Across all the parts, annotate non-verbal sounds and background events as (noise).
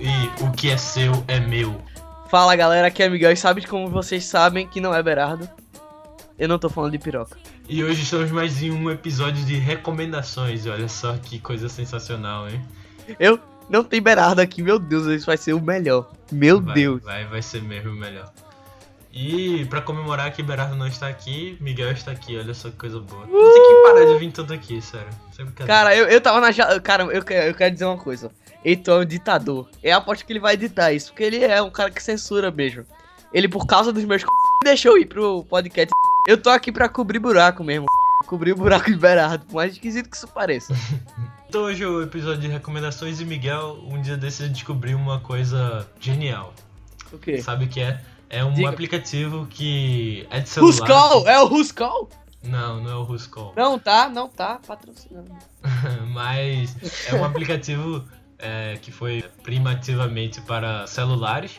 e o que é seu é meu. Fala galera, aqui é Miguel e sabe como vocês sabem que não é Berardo? Eu não tô falando de piroca. E hoje estamos mais em um episódio de recomendações. Olha só que coisa sensacional, hein? Eu não tenho Berardo aqui, meu Deus, isso vai ser o melhor. Meu Vai, Deus. Vai, vai ser mesmo o melhor. E pra comemorar que Berardo não está aqui, Miguel está aqui. Olha só que coisa boa. Tem que parar de vir tanto aqui, sério. Cara, eu, eu tava na. ja- Cara, eu, eu quero dizer uma coisa. Heitor é um ditador. Eu aposto que ele vai editar isso, porque ele é um cara que censura mesmo. Ele, por causa dos meus c... deixou eu ir pro podcast. Eu tô aqui pra cobrir buraco mesmo. Cobrir o buraco de Berardo, por mais esquisito que isso pareça. (laughs) Então hoje é o episódio de recomendações e Miguel um dia desses descobriu uma coisa genial. O quê? Sabe o que é? É um Diga. aplicativo que é de celular. Ruscall! É o Ruscall? Não, não é o Ruscall. Não tá, não tá patrocinando. (laughs) Mas é um aplicativo é, que foi primativamente para celulares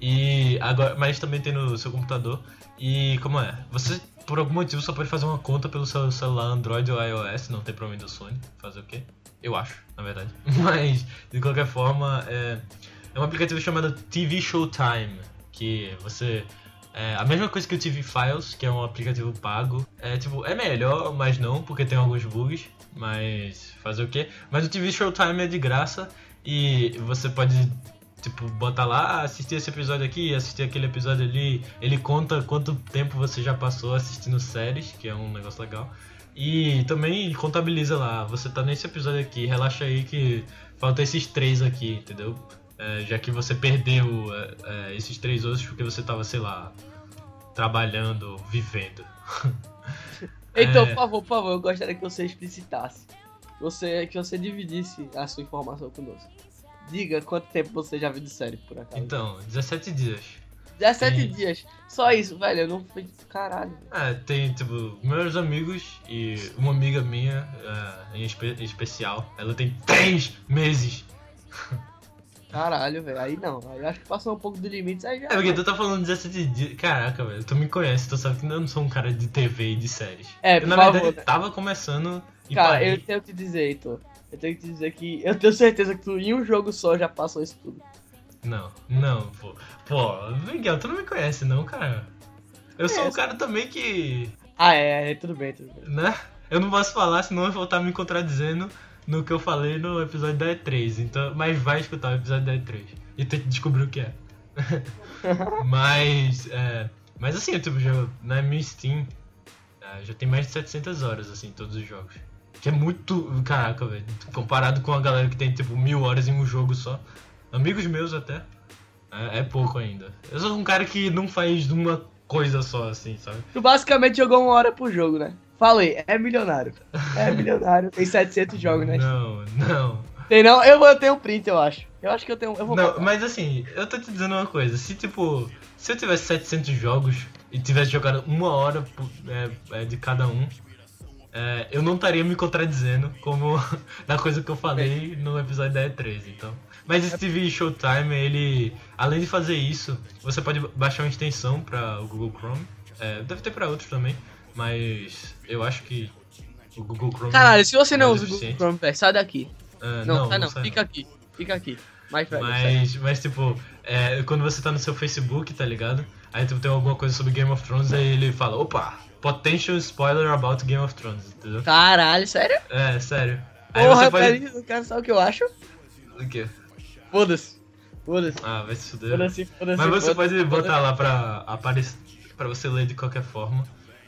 e agora, mas também tem no seu computador. E como é? Você por algum motivo só pode fazer uma conta pelo seu celular Android ou iOS, não tem problema do Sony. Fazer o quê? Eu acho, na verdade. (laughs) Mas de qualquer forma, é, é um aplicativo chamado TV Showtime, que você é a mesma coisa que o TV Files, que é um aplicativo pago. É tipo, é melhor, mas não, porque tem alguns bugs. Mas fazer o quê? Mas o TV Showtime é de graça e você pode, tipo, botar lá, "Ah, assistir esse episódio aqui, assistir aquele episódio ali. Ele conta quanto tempo você já passou assistindo séries, que é um negócio legal. E também contabiliza lá, você tá nesse episódio aqui, relaxa aí que falta esses três aqui, entendeu? É, já que você perdeu é, é, esses três outros porque você tava, sei lá, trabalhando, vivendo. (laughs) Então, É. por favor, por favor, eu gostaria que você explicitasse. Você, que você dividisse a sua informação conosco. Diga quanto tempo você já viu de série, por acaso. Então, 17 dias. 17 sim. dias. Só isso, velho. Eu não fui. Caralho. É, tem, tipo, meus amigos e uma amiga minha, é, em espe- especial, ela tem 3 meses. Caralho, velho. Aí não. Aí eu acho que passou um pouco do limite. Aí já. É porque tu tá falando 17 dias. Caraca, velho, tu me conhece, tu sabe que eu não sou um cara de TV e de séries. É, Eu, na favor. verdade, né? tava começando e Cara, parei. eu tenho que dizer, Heitor. Eu tenho que te dizer que eu tenho certeza que tu em um jogo só já passou isso tudo. Não, não, pô. Pô, Miguel, tu não me conhece não, cara. Eu sou um Conheço. cara também que. Ah, é, é, tudo bem, tudo bem. né? Eu não posso falar, senão eu vou estar me contradizendo no que eu falei no episódio da E3. Então, mas vai escutar o episódio da E3 e tem que descobrir o que é. (laughs) mas, é, mas assim, eu, tipo, já, na minha Steam é, já tem mais de 700 horas, assim, todos os jogos. Que é muito, caraca, velho, comparado com a galera que tem, tipo, mil horas em um jogo só. Amigos meus até, é, é pouco ainda. Eu sou um cara que não faz uma coisa só, assim, sabe? Tu basicamente jogou uma hora por jogo, né? Falei, é milionário. É (laughs) milionário. Tem 700 jogos, né? Não, não. Tem não? Eu vou ter um print, eu acho. Eu acho que eu tenho. Eu vou Não, botar. mas assim, eu tô te dizendo uma coisa. Se tipo, se eu tivesse 700 jogos e tivesse jogado uma hora é, é, de cada um, é, eu não estaria me contradizendo como (laughs) da coisa que eu falei no episódio da E3, então. Mas esse TV Showtime, ele, além de fazer isso, você pode baixar uma extensão para o Google Chrome. É, deve ter para outros também, mas eu acho que o Google Chrome. Caralho, se você não mais usa o Google. Chrome, velho, sai daqui. Ah, Não, sai não. sai Fica aqui. Fica aqui. Mais velho. sai. Mas, mas tipo, é, quando você tá no seu Facebook, tá ligado? Aí tipo, tem alguma coisa sobre Game of Thrones, aí ele fala, opa, potential spoiler about Game of Thrones, entendeu? Caralho, sério? É, sério. Aí Porra, você pode. peraí, eu quero saber o que eu acho. O quê? Foda-se. Foda-se. Ah, vai se fuder. Foda-se, foda-se. Mas você foda-se, pode botar lá pra aparecer. pra você ler de qualquer forma.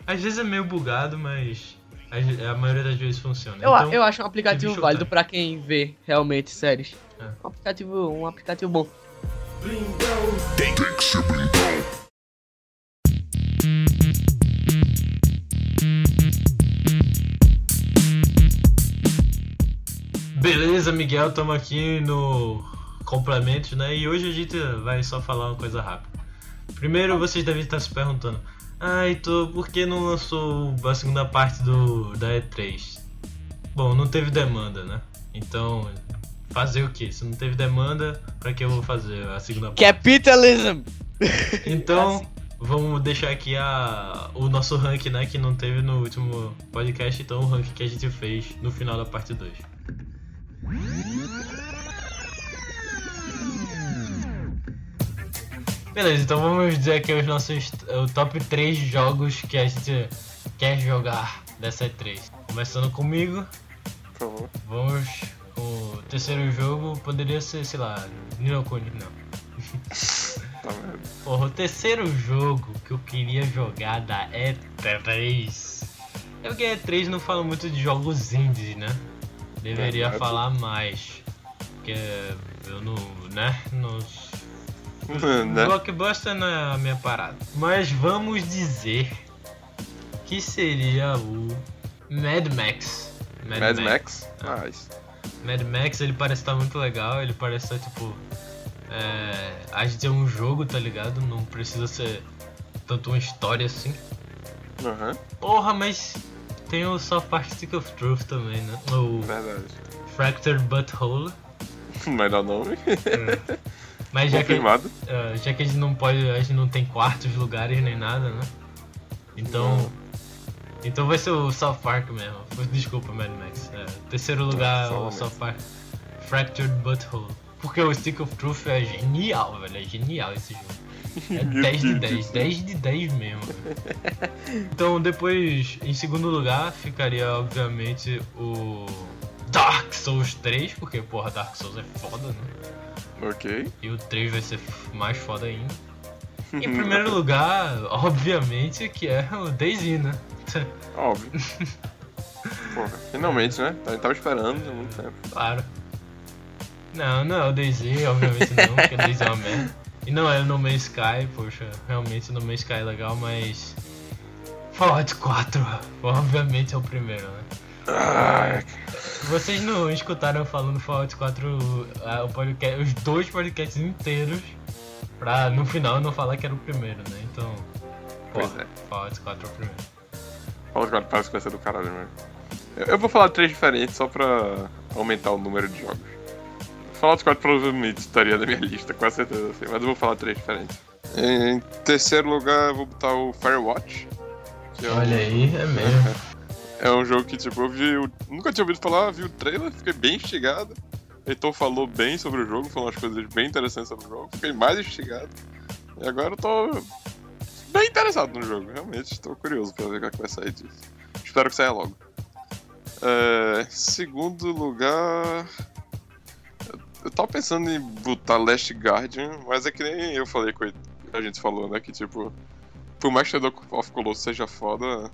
Às vezes é meio bugado, mas a, a maioria das vezes funciona. Eu, então, eu acho um aplicativo TV válido pra quem vê realmente séries. É. Um aplicativo, um aplicativo bom. Beleza, Miguel, estamos aqui no complementos, né? E hoje a gente vai só falar uma coisa rápida. Primeiro, vocês devem estar se perguntando: Ah, Heitor, por que não lançou a segunda parte do da E3? Bom, não teve demanda, né? Então, fazer o que? Se não teve demanda, pra que eu vou fazer a segunda parte? Capitalism! Então, (laughs) vamos deixar aqui a, o nosso rank, né? Que não teve no último podcast, então o rank que a gente fez no final da parte 2. Beleza, então vamos dizer aqui os nossos o top 3 jogos que a gente quer jogar dessa E3. Começando comigo, Por favor. vamos o terceiro jogo, poderia ser, sei lá, Nino Kuni, não. (laughs) Tá? Porra, o terceiro jogo que eu queria jogar da E3. É porque a E3 não fala muito de jogos indies, né? Deveria Verdade. falar mais. Porque eu não. né? Não. (laughs) né? Blockbuster não é a minha parada. Mas vamos dizer que seria o Mad Max. Mad Max? Ah. Nice. Mad Max, ele parece estar muito legal, ele parece estar tipo. É, a gente é um jogo, tá ligado? Não precisa ser tanto uma história assim. Aham, Porra, mas tem o South Park Stick of Truth também, né? O verdade. Fractured Butthole. (laughs) Melhor nome. Mas já que, é, já que a gente não pode. A gente não tem quartos, lugares nem nada, né? Então. Não. Então vai ser o South Park mesmo. Desculpa, Mad Max. É, terceiro lugar é o South South Park Fractured Butthole. Porque o Stick of Truth é genial, velho. É genial esse jogo. É (laughs) 10 de 10, 10 de 10 mesmo. velho. Então depois, em segundo lugar, ficaria obviamente o Dark Souls 3, porque porra, Dark Souls é foda, né? Ok. E o 3 vai ser mais foda ainda. (laughs) Em primeiro lugar, obviamente, que é o DayZ, né? (laughs) Óbvio. Porra, finalmente, né? A gente tava esperando há muito tempo. Claro. Não, não é o DayZ, obviamente não, porque o DayZ é uma (laughs) merda. E não é o No Man's Sky, poxa, realmente o No Man's Sky é legal, mas... Fallout 4, obviamente é o primeiro, né? Vocês não escutaram eu falando Fallout 4, ah, o podcast, os dois podcasts inteiros, pra no final não falar que era o primeiro, né? Então, Pois porra, é. Fallout 4 é o primeiro. Fallout 4 parece que vai ser do caralho mesmo. Eu- vou falar três diferentes só pra aumentar o número de jogos. Fallout 4 provavelmente estaria na minha lista, com certeza, assim, mas eu vou falar três diferentes. Em terceiro lugar, eu vou botar o Firewatch. É um- Olha aí, é mesmo. É um jogo que, tipo, eu vi. o- Nunca tinha ouvido falar, vi o trailer, fiquei bem instigado. Heitor falou bem sobre o jogo, falou umas coisas bem interessantes sobre o jogo, fiquei mais instigado. E agora eu tô bem interessado no jogo, realmente, estou curioso pra ver o que vai sair disso. Espero que saia logo. É, segundo lugar. eu- Eu tava pensando em botar Last Guardian, mas é que nem eu falei com a gente falou, né? Que tipo, por mais que Shadow of Colossus seja foda,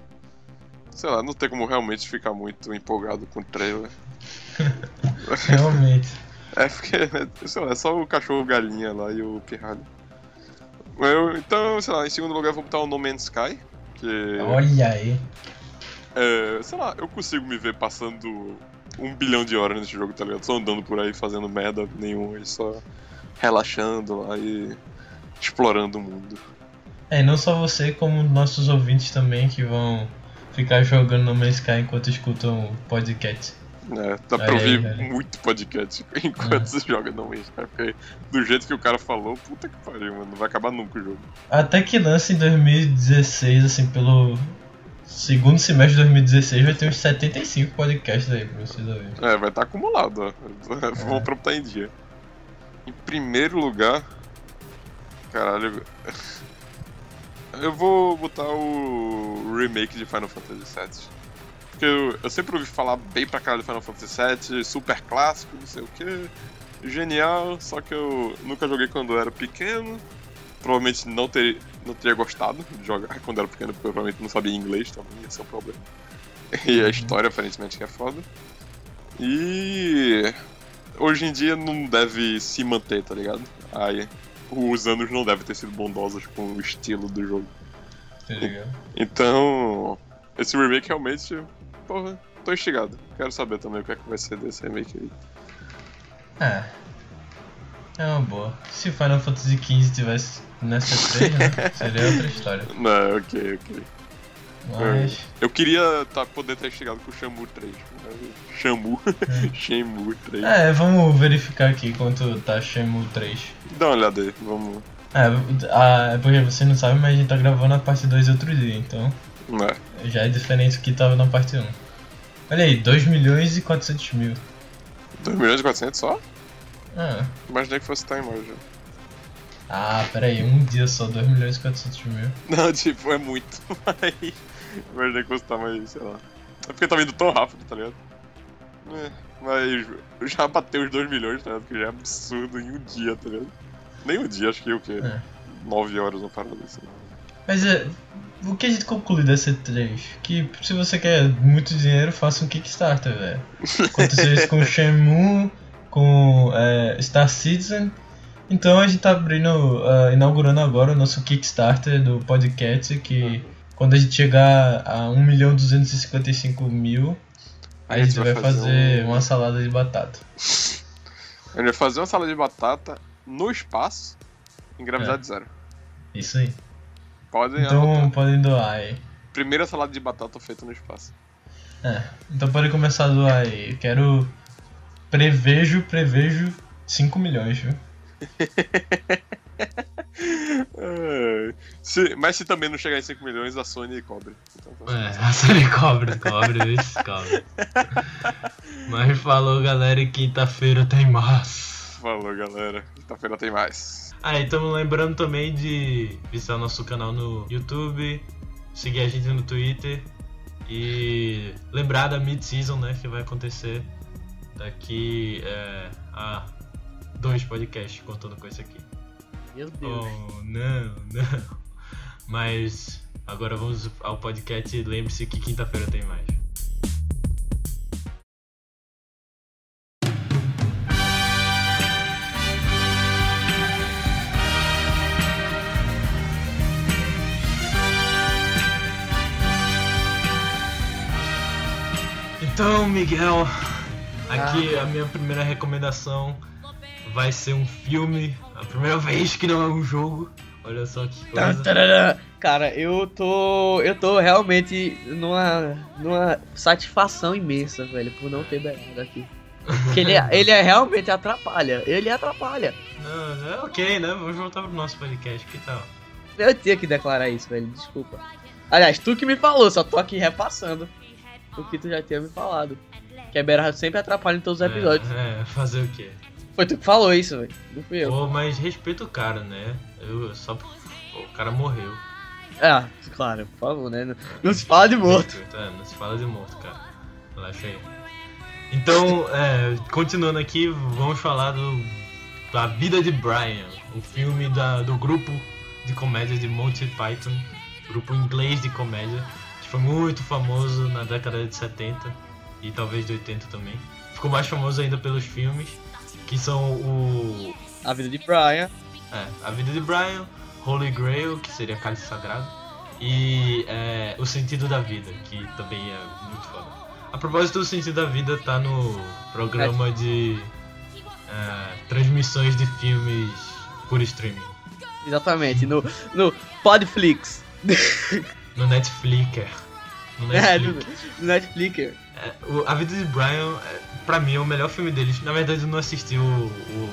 sei lá, não tem como realmente ficar muito empolgado com o trailer. (laughs) Realmente. É porque, (laughs) sei lá, é só o cachorro galinha lá e o pirralho. Eu, então, sei lá, em segundo lugar eu vou botar o No Man's Sky, que, Olha aí. é, sei lá, eu consigo me ver passando um bilhão de horas nesse jogo, tá ligado? Só andando por aí fazendo merda nenhuma e só relaxando lá e explorando o mundo. É, não só você, como nossos ouvintes também que vão ficar jogando no Man's Sky enquanto escutam o podcast. É, dá pra aí, ouvir aí. muito podcast (laughs) enquanto É. você joga No Man's Sky, porque do jeito que o cara falou, puta que pariu, mano, não vai acabar nunca o jogo. Até que lance em 2016, assim, pelo segundo semestre de 2016, vai ter uns 75 podcasts aí pra vocês ouvirem. É, vai estar acumulado, ó. É. Vamos pra botar em dia. Em primeiro lugar. Caralho. Eu vou botar o remake de Final Fantasy VII. Porque eu, eu sempre ouvi falar bem pra caralho de Final Fantasy VII, super clássico, não sei o que. Genial, só que eu nunca joguei quando eu era pequeno. Provavelmente não, ter, não teria gostado de jogar quando era pequeno, porque eu provavelmente não sabia inglês também, esse é o problema. E a história aparentemente que é foda. E hoje em dia não deve se manter, tá ligado? Aí os anos não devem ter sido bondosos com o estilo do jogo. Tá ligado? Então, esse remake realmente, porra, tô instigado. Quero saber também o que é que vai ser desse remake aí. É. É uma boa. Se Final Fantasy XV tivesse nessa 3, né? (laughs) Seria outra história. Não, ok, ok. Mas. Eu queria tá, poder ter chegado com o Shamu 3. Shamu. (laughs) Shenmue 3. É, vamos verificar aqui quanto tá Shenmue 3. Dá uma olhada aí, vamos. É, a, é porque você não sabe, mas a gente tá gravando a parte 2 outro dia, então Né. já é diferente do que tava na parte 1. Olha aí, 2 milhões e 400 mil. 2 milhões e 400 só? Ah, Imaginei que fosse time hoje. ah pera aí, um dia só, 2 milhões e 400 mil. Não, (laughs) tipo, é muito. (laughs) Mas. Imaginei que fosse time, sei lá. É porque tá vindo tão rápido, tá ligado? É, mas já bateu os 2 milhões, tá ligado? Que já é absurdo em um dia, tá ligado? Nem um dia, acho que o quê? É. 9 horas uma parada assim. Mas é, o que a gente conclui dessa 3? Que se você quer muito dinheiro, faça um Kickstarter, velho. (laughs) Aconteceu isso com Shenmue, com é, Star Citizen. Então a gente tá abrindo, ah, inaugurando agora o nosso Kickstarter do podcast, que quando a gente chegar a 1 milhão 255 mil, a gente vai fazer um- uma salada de batata. A gente vai fazer uma salada de batata no espaço em gravidade zero. Isso aí. Podem Então anotar. podem doar aí. Primeira salada de batata feita no espaço. É, então pode começar a doar aí. Eu quero. Prevejo, prevejo 5 milhões, viu? (laughs) É, se- mas se também não chegar em 5 milhões, a Sony cobre. Então, tá É, a Sony cobre, cobre, isso, cobre. Mas falou, galera, e quinta-feira tem mais. Falou, galera. Quinta-feira tem mais. Ah, e estamos lembrando também de visitar nosso canal no YouTube, seguir a gente no Twitter e lembrar da mid-season, né, que vai acontecer daqui é, a dois podcasts contando com esse aqui. Meu Deus. Oh, não, não. Mas agora vamos ao podcast. Lembre-se que quinta-feira tem mais. Então, Miguel, aqui a minha primeira recomendação vai ser um filme. A primeira vez que não é um jogo. Olha só que Tá, coisa. Cara, eu tô. Eu tô realmente numa. numa satisfação imensa, velho, por não ter Bernardo aqui. Porque ele, é- (laughs) ele é realmente atrapalha. Ele atrapalha. Não, é ok, né? Vamos voltar pro nosso podcast. Que tal? Eu tinha que declarar isso, velho. Desculpa. Aliás, tu que me falou, só tô aqui repassando o que tu já tinha me falado. Que a Bernardo sempre atrapalha em todos os episódios. É, é, fazer o quê? Foi tu que falou isso, velho. Não fui eu. Pô, mas respeita o cara, né? Eu só. O cara morreu. Ah, claro, por favor, né? Não, não se fala de morto. É, não se fala de morto, cara. Relaxa aí. Então, é, continuando aqui, vamos falar do, da vida de Brian, o filme da, do grupo de comédia de Monty Python, grupo inglês de comédia, que foi muito famoso na década de 70 e talvez de 80 também. Ficou mais famoso ainda pelos filmes, que são o A vida de Brian. é, A Vida de Brian, Holy Grail, que seria Cálice Sagrado, e é, O Sentido da Vida, que também é muito foda. A propósito do Sentido da Vida, tá no programa de é, transmissões de filmes por streaming, Exatamente, no, no Podflix. (laughs) no Netflix. No É, no, Netflix. no Netflix. É, o- a Vida de Brian, é, pra mim, é o melhor filme deles. Na verdade, eu não assisti o, o,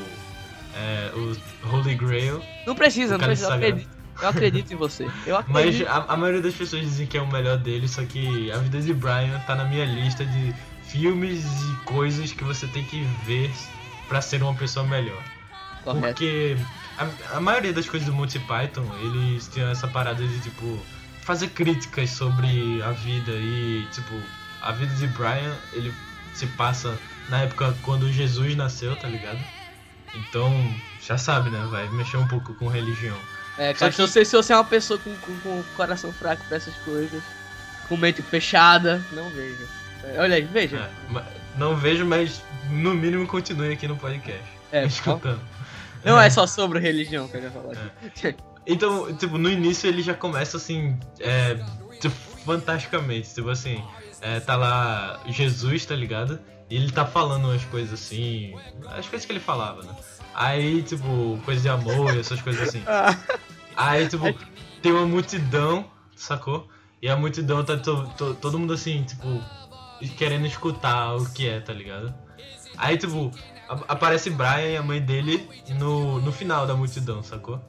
é, o Holy Grail, Não precisa, não precisa. Eu acredito, eu acredito em você. Eu (laughs) Mas acredito. a, a maioria das pessoas dizem que é o melhor dele, só que A Vida de Brian tá na minha lista de filmes e coisas que você tem que ver pra ser uma pessoa melhor. Correto. Porque a, a maioria das coisas do Monty Python, eles tinham essa parada de, tipo, fazer críticas sobre a vida e, tipo, a vida de Brian, ele se passa na época quando Jesus nasceu, tá ligado? Então, já sabe, né? Vai mexer um pouco com religião. É, Só cara, que- se você, se você é uma pessoa com, com, com coração fraco pra essas coisas, com mente fechada, não veja. É, Olha aí, veja. É, não vejo, mas no mínimo continue aqui no podcast. É, (laughs) escutando. não é só sobre religião que eu ia falar aqui. Então, tipo, no início ele já começa assim, é, tipo, fantasticamente. Tipo assim, é, tá lá Jesus, tá ligado? E ele tá falando as coisas assim, as coisas que ele falava, né? Aí, tipo, coisa de amor e essas coisas assim. Ah, Aí, tipo, tem uma multidão, sacou? E a multidão tá to- to- todo mundo assim, tipo, querendo escutar o que é, tá ligado? Aí, tipo, a- aparece Brian e a mãe dele no, no final da multidão, sacou?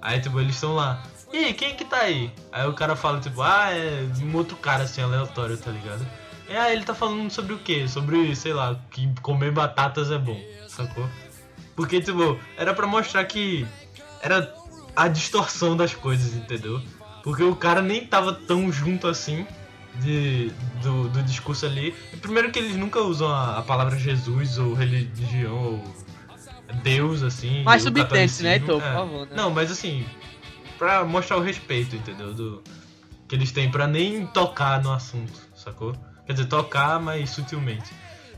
Aí, tipo, eles estão lá. E aí, quem que tá aí? Aí o cara fala, tipo, ah, é um outro cara assim, aleatório, tá ligado? E aí ele tá falando sobre o quê? Sobre, sei lá, que comer batatas é bom, sacou? Porque, tipo, era pra mostrar que era a distorção das coisas, entendeu? Porque o cara nem tava tão junto assim de, do, do discurso ali. E primeiro que eles nunca usam a, a palavra Jesus ou religião ou Deus, assim. Mais subtexto, né, catolicismo. Heitor? Por É. favor, né? Não, mas assim, pra mostrar o respeito, entendeu? Do, que eles têm pra nem tocar no assunto, sacou? Quer dizer, tocar, mas sutilmente.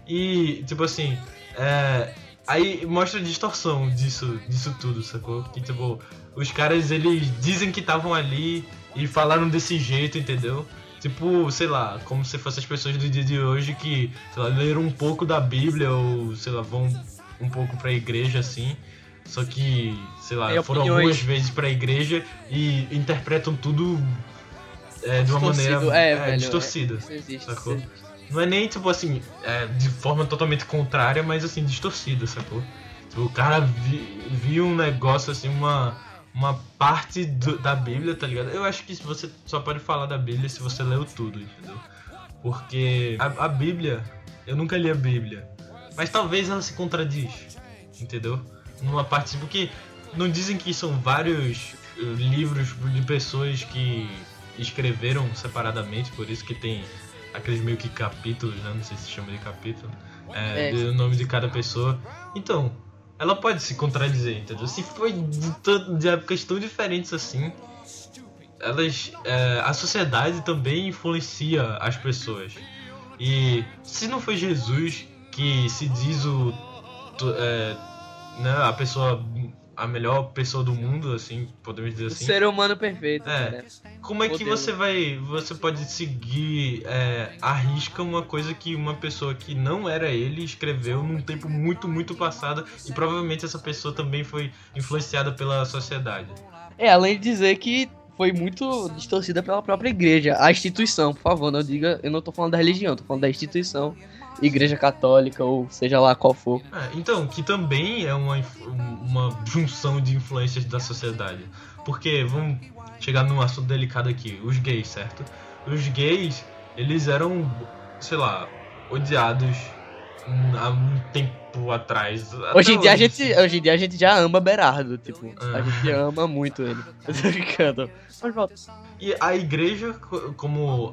E, tipo assim, é, aí mostra a distorção disso, disso tudo, sacou? Que, tipo, os caras, eles dizem que estavam ali e falaram desse jeito, entendeu? Tipo, sei lá, como se fossem as pessoas do dia de hoje que, sei lá, leram um pouco da Bíblia ou, sei lá, vão um pouco pra igreja, assim. Só que, sei lá, Tem foram opiniões. algumas vezes pra igreja e interpretam tudo é, de uma Distorcido, maneira é, é, velho, distorcida. Isso existe. Sacou? isso existe. Não é nem, tipo assim, é, de forma totalmente contrária, mas assim, distorcida, sacou? Tipo, O cara vi- viu um negócio assim, uma, uma parte do- da Bíblia, tá ligado? Eu acho que você só pode falar da Bíblia se você leu tudo, entendeu? Porque a, a Bíblia, eu nunca li a Bíblia, mas talvez ela se contradiz, entendeu? Numa parte, porque não dizem que são vários eh, livros de pessoas que escreveram separadamente, por isso que tem aqueles meio que capítulos, né? Não sei se chama de capítulo. É, É. do nome de cada pessoa. Então, ela pode se contradizer, entendeu? Se foi de, de épocas tão diferentes assim, elas. é, a sociedade também influencia as pessoas. E se não foi Jesus que se diz o. é, né, a pessoa. a melhor pessoa do mundo, assim, podemos dizer O assim. ser humano perfeito, É. cara. Como é que você vai. Você pode seguir é, a risca uma coisa que uma pessoa que não era ele escreveu num tempo muito, muito passado e provavelmente essa pessoa também foi influenciada pela sociedade. É, além de dizer que foi muito distorcida pela própria igreja. A instituição, por favor, não diga. Eu não tô falando da religião, tô falando da instituição. Igreja católica, ou seja lá qual for. É, então, que também é uma, uma junção de influências da sociedade. Porque, vamos chegar num assunto delicado aqui, os gays, certo? Os gays, eles eram, sei lá, odiados há um tempo atrás. Hoje em, dia a gente, hoje em dia a gente já ama Berardo, tipo, Ah. a gente ama muito ele. Eu (laughs) tô brincando. Mas volta. E a igreja, co- como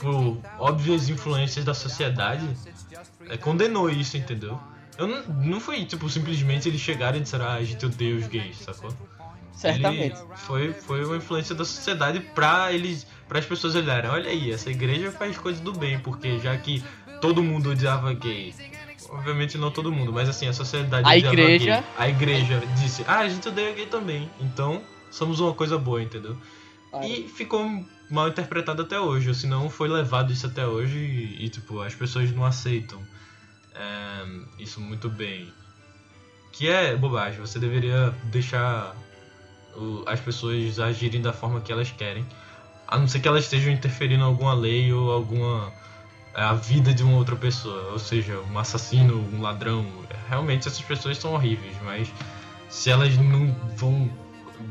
por óbvias influências da sociedade, é, condenou isso, entendeu? Eu não, não foi, tipo, simplesmente eles chegaram e disseram, ah, a gente odeia os gays, sacou? Certamente. Ele foi, foi uma influência da sociedade pra eles, para as pessoas olharem, olha aí, essa igreja faz coisas do bem, porque já que todo mundo odiava gay, obviamente não todo mundo, mas assim, a sociedade A odiava igreja- gay, a igreja disse, ah, a gente odeia gay também, então somos uma coisa boa, entendeu? E ficou mal interpretado até hoje, ou se não foi levado isso até hoje e, e, tipo, as pessoas não aceitam é, isso muito bem. Que é bobagem, você deveria deixar o- as pessoas agirem da forma que elas querem. A não ser que elas estejam interferindo em alguma lei ou alguma. é, a vida de uma outra pessoa. Ou seja, um assassino, um ladrão. Realmente essas pessoas são horríveis, mas se elas não vão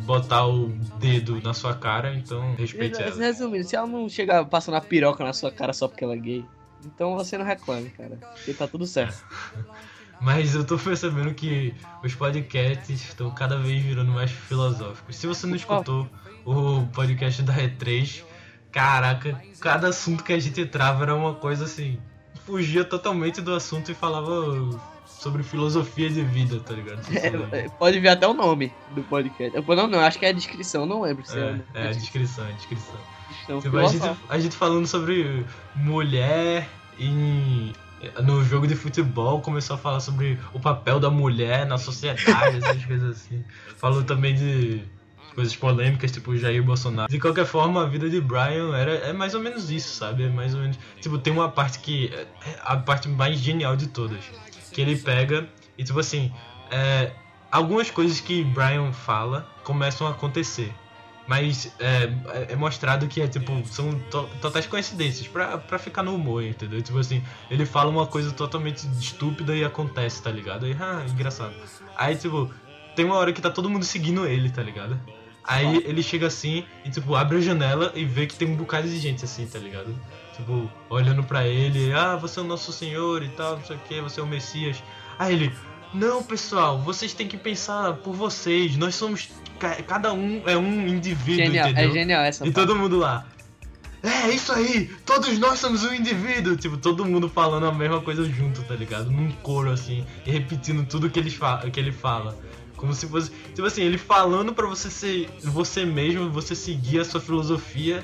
botar o dedo na sua cara, então respeite elas. Resumindo, se ela não chegar passando a piroca na sua cara só porque ela é gay, então você não reclame, cara. Porque tá tudo certo. (laughs) Mas eu tô percebendo que os podcasts estão cada vez virando mais filosóficos. Se você não escutou o podcast da E3, caraca, cada assunto que a gente entrava era uma coisa assim. Fugia totalmente do assunto e falava sobre filosofia de vida, tá ligado? É, Pode ver até o nome do podcast. Não, não, acho que é a descrição, não lembro se é, É, é a descrição, é a descrição. Tipo, a, gente, a gente falando sobre mulher em. No jogo de futebol começou a falar sobre o papel da mulher na sociedade, essas (laughs) coisas assim. Falou também de coisas polêmicas, tipo Jair Bolsonaro. De qualquer forma, a vida de Brian era, é mais ou menos isso, sabe? É mais ou menos. Tipo, tem uma parte que. É a parte mais genial de todas. Que ele pega e, tipo assim, é, algumas coisas que Brian fala começam a acontecer. Mas é, é- é mostrado que é tipo, são to- totais coincidências pra, ficar no humor, entendeu? Tipo assim, ele fala uma coisa totalmente estúpida e acontece, tá ligado? Aí, ah, engraçado. Aí, tipo, tem uma hora que tá todo mundo seguindo ele, tá ligado? Aí ele chega assim e, tipo, abre a janela e vê que tem um bocado de gente assim, tá ligado? Tipo, olhando pra ele, ah, você é o nosso senhor e tal, não sei o que, você é o Messias. Aí ele, não, pessoal, vocês têm que pensar por vocês, nós somos. ca- Cada um é um indivíduo, Genial, entendeu? é genial essa E parte. todo mundo lá. É, isso aí! Todos nós somos um indivíduo! Tipo, todo mundo falando a mesma coisa junto, tá ligado? Num coro assim, e repetindo tudo que ele, fa que ele fala. Como se fosse. Tipo assim, ele falando pra você ser você mesmo, você seguir a sua filosofia,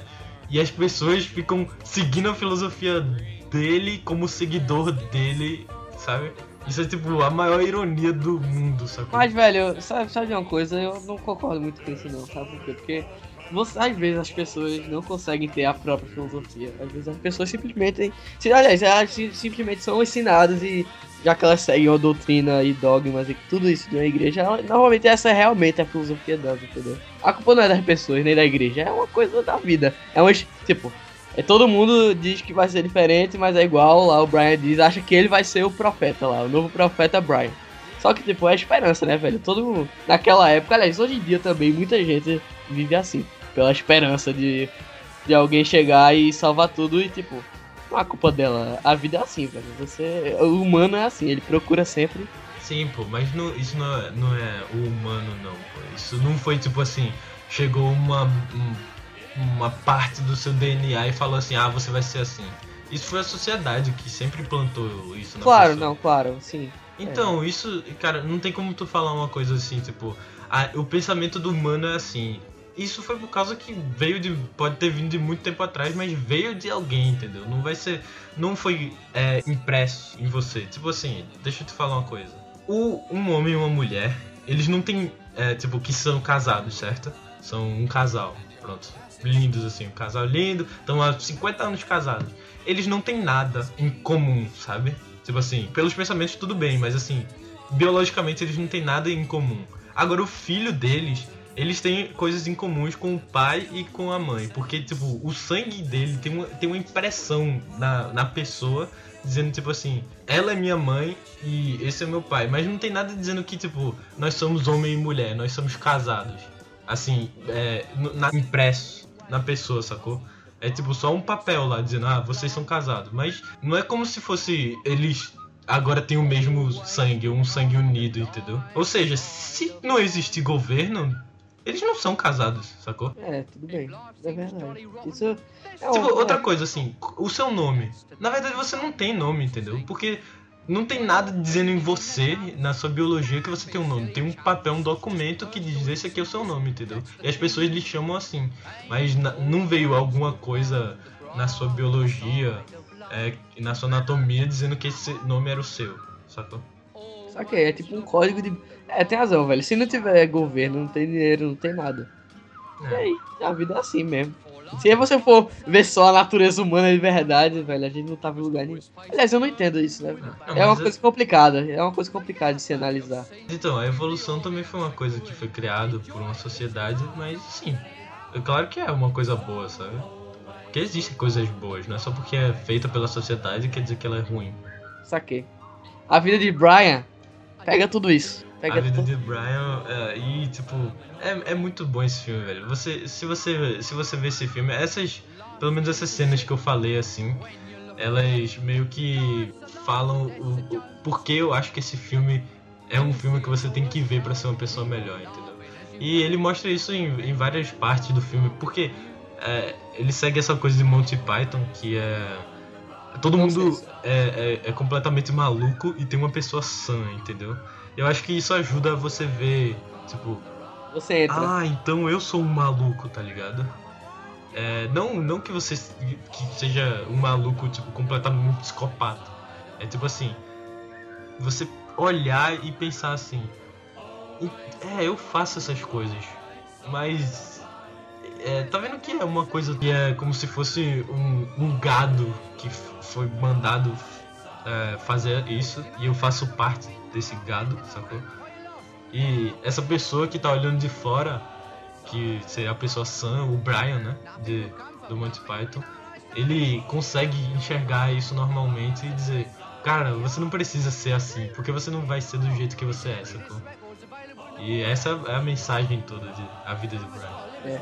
e as pessoas ficam seguindo a filosofia dele como seguidor dele, sabe? Isso é tipo a maior ironia do mundo, sacou? Mas, velho, sabe, sabe uma coisa? Eu não concordo muito com isso, não, sabe por quê? Porque você, às vezes as pessoas não conseguem ter a própria filosofia. Às vezes as pessoas simplesmente. Aliás, elas si- simplesmente são ensinadas e. Já que elas seguem a doutrina e dogmas e tudo isso de uma igreja, normalmente essa é realmente a filosofia delas, entendeu? A culpa não é das pessoas, nem da igreja, é uma coisa da vida. É uma. Tipo, é, todo mundo diz que vai ser diferente, mas é igual lá o Brian diz, acha que ele vai ser o profeta lá, o novo profeta Brian. Só que, tipo, é a esperança, né, velho? Todo mundo. Naquela época, aliás, hoje em dia também, muita gente vive assim. Pela esperança de, de alguém chegar e salvar tudo e, tipo, não é culpa dela. A vida é assim, velho. Você. O humano é assim, ele procura sempre. Sim, pô, mas não- isso não é, não é o humano, não, pô. Isso não foi tipo assim, chegou uma, um- uma parte do seu DNA e falou assim, ah, você vai ser assim. Isso foi a sociedade que sempre plantou isso na Claro, pessoa. não, claro, sim. Então, isso, cara, não tem como tu falar uma coisa assim, tipo, ah, o pensamento do humano é assim. Isso foi por causa que veio de. Pode ter vindo de muito tempo atrás, mas veio de alguém, entendeu? Não vai ser. Não foi é, impresso em você. Tipo assim, deixa eu te falar uma coisa. O, um homem e uma mulher, eles não têm. é, tipo, que são casados, certo? São um casal. Pronto. Lindos, assim, um casal lindo. Estão há 50 anos casados. Eles não têm nada em comum, sabe? Tipo assim, pelos pensamentos tudo bem, mas assim, biologicamente eles não têm nada em comum. Agora o filho deles, eles têm coisas em comuns com o pai e com a mãe, porque tipo, o sangue dele tem uma, tem uma impressão na, na pessoa dizendo tipo assim, ela é minha mãe e esse é meu pai, mas não tem nada dizendo que tipo, nós somos homem e mulher, nós somos casados. Assim, é, na, impresso na pessoa, sacou? É tipo só um papel lá dizendo, ah, vocês são casados. Mas não é como se fosse eles agora têm o mesmo sangue, um sangue unido, entendeu? Ou seja, se não existe governo, eles não são casados, sacou? É, tudo bem. É verdade. Isso é um- Tipo, outra é. coisa assim, o seu nome. Na verdade você não tem nome, entendeu? Porque não tem nada dizendo em você, na sua biologia, que você tem um nome. Tem um papel, um documento que diz esse aqui é o seu nome, entendeu? E as pessoas lhe chamam assim. Mas não veio alguma coisa na sua biologia, é, na sua anatomia, dizendo que esse nome era o seu, sacou? Só que é tipo um código de. É, tem razão, velho. Se não tiver governo, não tem dinheiro, não tem nada. E É. aí, a vida é assim mesmo. Se você for ver só a natureza humana de verdade, velho, a gente não tava em lugar nenhum. Aliás, eu não entendo isso, né? Não, É uma mas coisa complicada, é uma coisa complicada de se analisar. Então, a evolução também foi uma coisa que foi criada por uma sociedade, mas sim, é claro que é uma coisa boa, sabe? Porque existem coisas boas, não é só porque é feita pela sociedade quer dizer que ela é ruim. Saquei. A vida de Brian pega tudo isso. Pega a vida tudo. de Brian é, e tipo é, é muito bom esse filme, velho. Você se você se você ver esse filme, essas pelo menos essas cenas que eu falei assim, elas meio que falam o, o porquê eu acho que esse filme é um filme que você tem que ver pra ser uma pessoa melhor, entendeu? E ele mostra isso em, em várias partes do filme, porque é, ele segue essa coisa de Monty Python que é todo Não mundo é, é, é completamente maluco e tem uma pessoa sã, entendeu? Eu acho que isso ajuda você ver, tipo, Você entra. ah, então eu sou um maluco, tá ligado? É, não, não que você que seja um maluco, tipo, completamente psicopata. É tipo assim, você olhar e pensar assim, é, eu faço essas coisas, mas é, tá vendo que é uma coisa que é como se fosse um, um gado que foi mandado é, fazer isso e eu faço parte desse gado, sacou? E essa pessoa que tá olhando de fora, que seria a pessoa Sam, o Brian, né? De, do Monty Python, ele consegue enxergar isso normalmente e dizer, cara, você não precisa ser assim, porque você não vai ser do jeito que você é, sacou? E essa é a mensagem toda de a vida de Brian. É,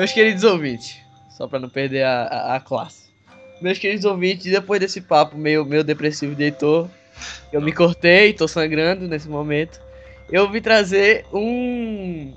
Meus queridos ouvintes, só pra não perder a, a, a classe. Meus queridos ouvintes, depois desse papo meio, meio depressivo de Heitor, eu me cortei, tô sangrando nesse momento. Eu vim trazer um.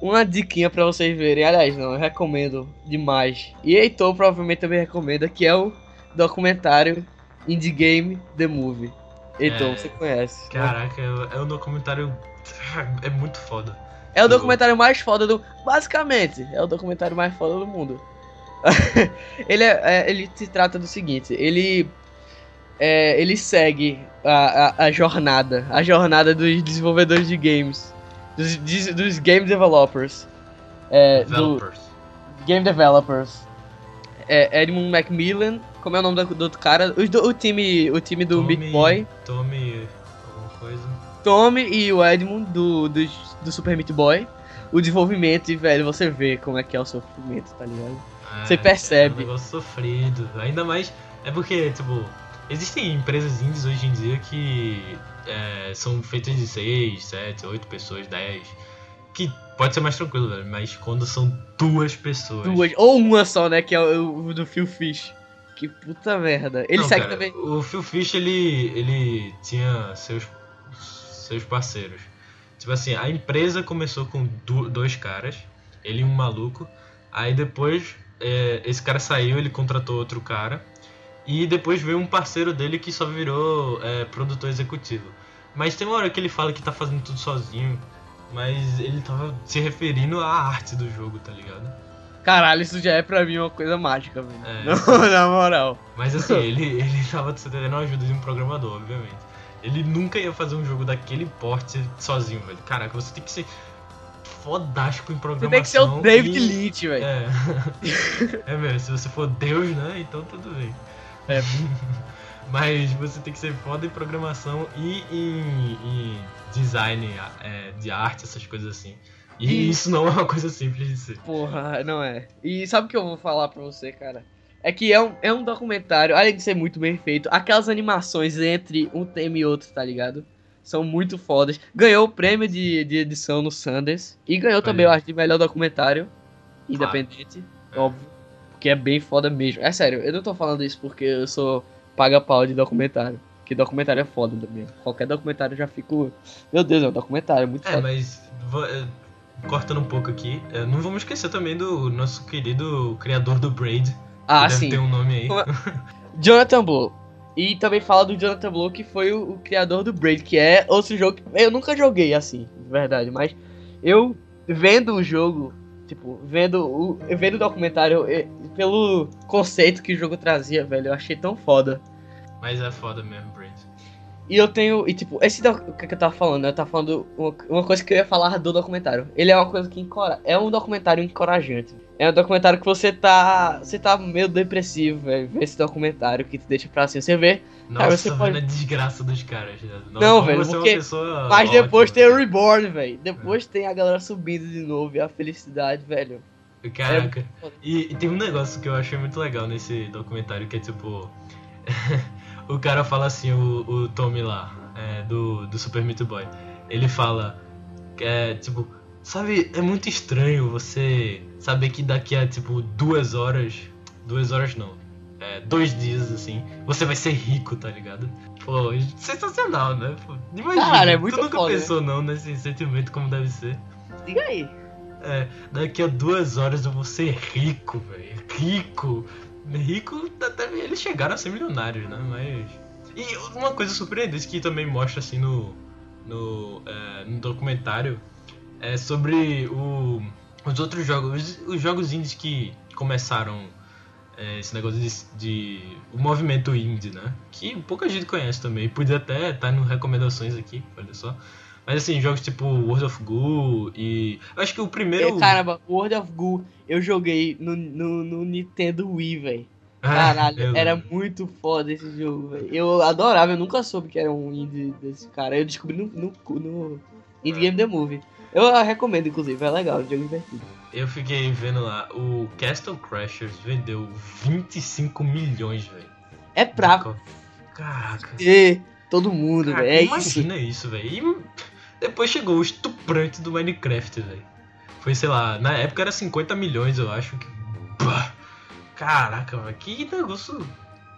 Uma diquinha pra vocês verem. Aliás, não, eu recomendo demais. E Heitor provavelmente também recomenda, que é o documentário Indie Game The Movie. Heitor, É. você conhece. né? Caraca, é, é um documentário. (laughs) É muito foda. É o documentário mais foda do. Basicamente, é o documentário mais foda do mundo. (laughs) ele, é, é- ele se trata do seguinte: ele. é, ele segue a, a, a jornada. A jornada dos desenvolvedores de games. Dos, dos game developers. É, do, Developers. game developers. É, Edmund Macmillan. Como é o nome do, do outro cara? Os do- o, time, o time do Tommy- Big Boy. Tommy. alguma coisa. Tommy e o Edmund do, do, do Super Meat Boy. O desenvolvimento, e velho, você vê como é que é o sofrimento, tá ligado? Você É, percebe. É um negócio sofrido. Ainda mais. É porque, tipo, existem empresas indies hoje em dia que é, são feitas de 6, 7, 8 pessoas, 10. Que pode ser mais tranquilo, velho. Mas quando são duas pessoas. Duas, ou uma só, né? Que é o, o do Phil Fish. Que puta merda. Ele Não, segue cara, também. O Phil Fish, ele, ele tinha seus, seus parceiros. Tipo assim, a empresa começou com dois caras, ele e um maluco. Aí depois, é, esse cara saiu, ele contratou outro cara. E depois veio um parceiro dele que só virou é, produtor executivo. Mas tem uma hora que ele fala que tá fazendo tudo sozinho. Mas ele tava se referindo à arte do jogo, tá ligado? Caralho, isso já é pra mim uma coisa mágica, velho. É. (laughs) Na moral. Mas assim, ele, ele tava tendo a ajuda de um programador, obviamente. Ele nunca ia fazer um jogo daquele porte sozinho, velho. Caraca, você tem que ser fodástico em Você programação. tem que ser o David e- Lynch, velho. É. (laughs) é mesmo, se você for Deus, né? Então tudo bem. É. (laughs) Mas você tem que ser foda em programação e em, em design é, de arte, essas coisas assim. E E- isso não é uma coisa simples de ser. Porra, não é. E sabe o que eu vou falar pra você, cara? É que é um, é um documentário, além de ser muito bem feito, aquelas animações entre um tema e outro, tá ligado? São muito fodas. Ganhou o prêmio de, de edição no Sundance. E ganhou também, eu acho, de melhor documentário. Independente, É. óbvio. Porque é bem foda mesmo. É sério, eu não tô falando isso porque eu sou paga-pau de documentário. Que documentário é foda também. Qualquer documentário eu já fico. Meu Deus, é um documentário, é muito É, foda. mas vo- é, cortando um pouco aqui, é, não vamos esquecer também do nosso querido criador do Braid. Ah, deve sim. ter um nome aí. (laughs) Jonathan Blow. E também fala do Jonathan Blow, que foi o, o criador do Braid, que é outro jogo que eu nunca joguei assim, de verdade, mas eu vendo o jogo, tipo, vendo o, vendo o documentário, eu- pelo conceito que o jogo trazia, velho, eu achei tão foda. Mas é foda mesmo. E eu tenho, e tipo, esse doc- o que que eu tava falando? Eu tava falando uma, uma coisa que eu ia falar do documentário. Ele é uma coisa que encora, é um documentário encorajante. É um documentário que você tá, você tá meio depressivo, velho, ver esse documentário que te deixa pra cima. Você vê Nossa, Cara, você vendo pode- a desgraça dos caras. né? Não, como velho, é porque- pessoa Mas depois ótima. tem o Reborn, velho. Depois tem a galera subindo de novo e a felicidade, velho. Caraca. É. E, e tem um negócio que eu achei muito legal nesse documentário, que é tipo. (laughs) o cara fala assim, o, o Tommy lá, é, do, do Super Meat Boy. Ele fala que é tipo. Sabe, é muito estranho você saber que daqui a tipo duas horas. Duas horas não. É, dois dias assim, você vai ser rico, tá ligado? Pô, sensacional, né? Pô, imagina, Caralho, é muito tu nunca foda, né? pensou não nesse sentimento como deve ser. Diga aí. É, daqui a duas horas eu vou ser rico, velho. Rico. Rico, até eles chegaram a ser milionários, né? Mas. E uma coisa surpreendente que também mostra assim no, no, é, no documentário é sobre o, os outros jogos, os, os jogos indies que começaram é, esse negócio de, de o movimento indie, né? Que pouca gente conhece também. Podia até estar no recomendações aqui, olha só. Mas assim, jogos tipo World of Goo e. Eu acho que o primeiro. É, caramba, World of Goo eu joguei no, no, no Nintendo Wii, velho. Ah, Caralho, era muito foda esse jogo, velho. Eu adorava, eu nunca soube que era um indie desse cara. Eu descobri no, no, no Indie Game The Movie. Eu recomendo, inclusive, é legal, é um jogo divertido. Eu fiquei vendo lá, o Castle Crashers vendeu 25 milhões, velho. É pra Caraca. ter todo mundo, velho. É isso. imagina isso, velho. E depois chegou o estuprante do Minecraft, velho. Foi, sei lá, na época era 50 milhões, eu acho. Que... Caraca, velho. Que negócio.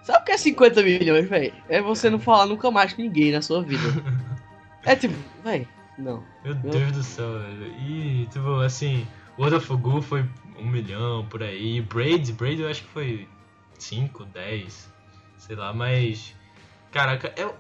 Sabe o que é 50 milhões, velho? É você não falar nunca mais com ninguém na sua vida. (laughs) é tipo, velho, não. Meu Deus do céu, velho. E, tipo, assim, World of Goo foi um milhão por aí. Braid, Braid eu acho que foi 5, 10, sei lá, mas. Caraca, é, é- o-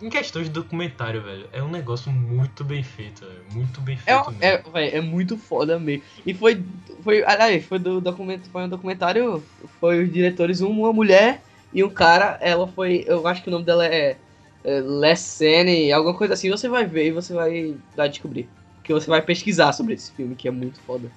em questão de documentário, velho, é um negócio muito bem feito, velho. Muito bem É, feito é, mesmo. véi, é muito foda mesmo. E foi. Foi. Aliás, foi do documento. Foi um documentário. Foi os diretores, uma mulher e um cara. Ela foi. Eu acho que o nome dela é. é Lessene, alguma coisa assim. Você vai ver e você vai, vai descobrir. Porque você vai pesquisar sobre esse filme, que é muito foda.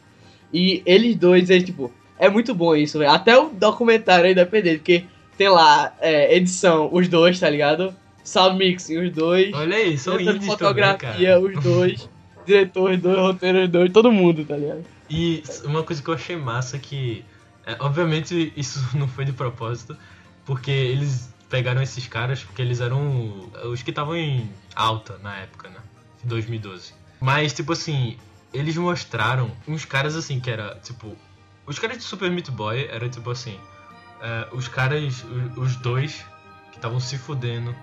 E eles dois, eles, tipo. É muito bom isso, velho. Até o documentário é independente, porque tem lá é, edição, os dois, tá ligado? Sound mixing, os dois. Olha aí, de indies fotografia, também, os dois. (laughs) Diretor, os dois, roteiro, os dois, todo mundo, tá ligado? E uma coisa que eu achei massa é que, é, obviamente, isso (laughs) não foi de propósito, porque eles pegaram esses caras porque eles eram os que estavam em alta na época, né? De 2012. Mas, tipo assim, eles mostraram uns caras assim que era, tipo, os caras de Super Meat Boy era tipo assim, é, os caras, os dois que estavam se fudendo.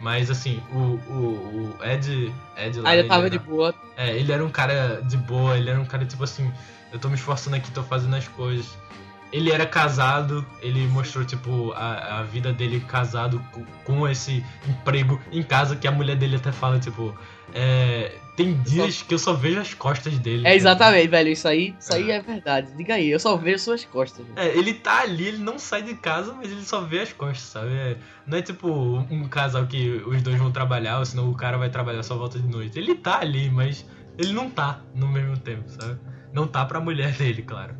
Mas assim, o, o, o Ed, Ed lá, Ainda ele tava era- de boa. é, ele era um cara de boa, ele era um cara tipo assim, eu tô me esforçando aqui, tô fazendo as coisas. Ele era casado, ele mostrou tipo a, a vida dele casado com, com esse emprego em casa que a mulher dele até fala tipo, é, tem dias que eu só vejo as costas dele. É exatamente, velho. Isso aí, isso aí É. é verdade. Diga aí, eu só vejo suas costas. velho. É, ele tá ali, ele não sai de casa, mas ele só vê as costas, sabe? É, não é tipo um casal que os dois vão trabalhar, ou senão o cara vai trabalhar só volta de noite. Ele tá ali, mas ele não tá no mesmo tempo, sabe? Não tá pra mulher (laughs) dele, claro.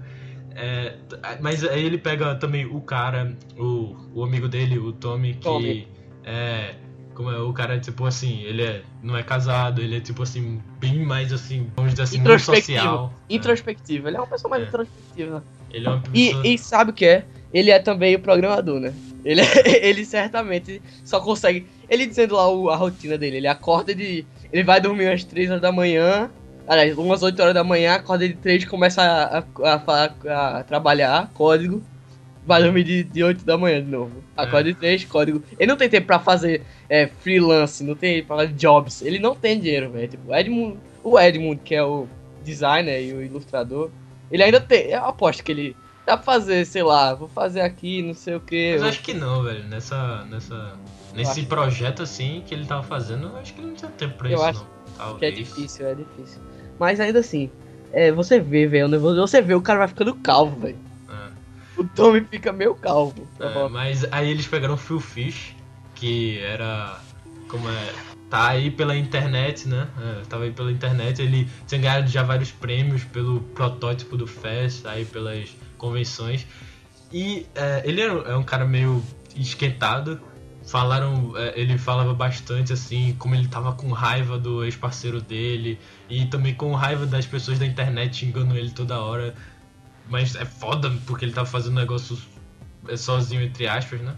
É, mas aí ele pega também o cara, o, o amigo dele, o Tommy, que Tommy. é. Como é, o cara, tipo assim, ele é, não é casado, ele é tipo assim, bem mais assim, vamos dizer assim, Introspectivo. social. É, Introspectivo. Ele é uma pessoa mais É. introspectiva. ele é uma pessoa. E, e sabe o que é? Ele é também o programador, né? Ele, (laughs) ele certamente só consegue. Ele dizendo lá o- a rotina dele, ele acorda de. Ele vai dormir umas 3 horas da manhã. Aliás, umas 8 horas da manhã, acorda de 3 começa a, a, a, a trabalhar código. Vai dormir de, de 8 da manhã de novo. Acorda de 3, código. Ele não tem tempo pra fazer é, freelance, não tem pra fazer jobs. Ele não tem dinheiro, velho. Tipo, o Edmund, o Edmund, que é o designer e o ilustrador, ele ainda tem. Eu aposto que ele dá pra fazer, sei lá, vou fazer aqui, não sei o que. Mas eu acho que não, velho. Nessa. nessa nesse projeto assim que ele tava fazendo, eu acho que ele não tinha tempo pra Eu isso, acho não. que é Talvez. difícil, é difícil. Mas ainda assim, é, você vê, velho, você vê, o cara vai ficando calvo, velho. O Tommy fica meio calvo. É, mas aí eles pegaram o Phil Fish, que era. Como é. Tá aí pela internet, né? É, tava aí pela internet. Ele tinha ganhado já vários prêmios pelo protótipo do Fest, aí pelas convenções. E é, ele é um- é um cara meio esquentado. Falaram, é, ele falava bastante assim, como ele tava com raiva do ex-parceiro dele e também com raiva das pessoas da internet xingando ele toda hora. Mas é foda porque ele tava fazendo um negócio é, sozinho, entre aspas, né?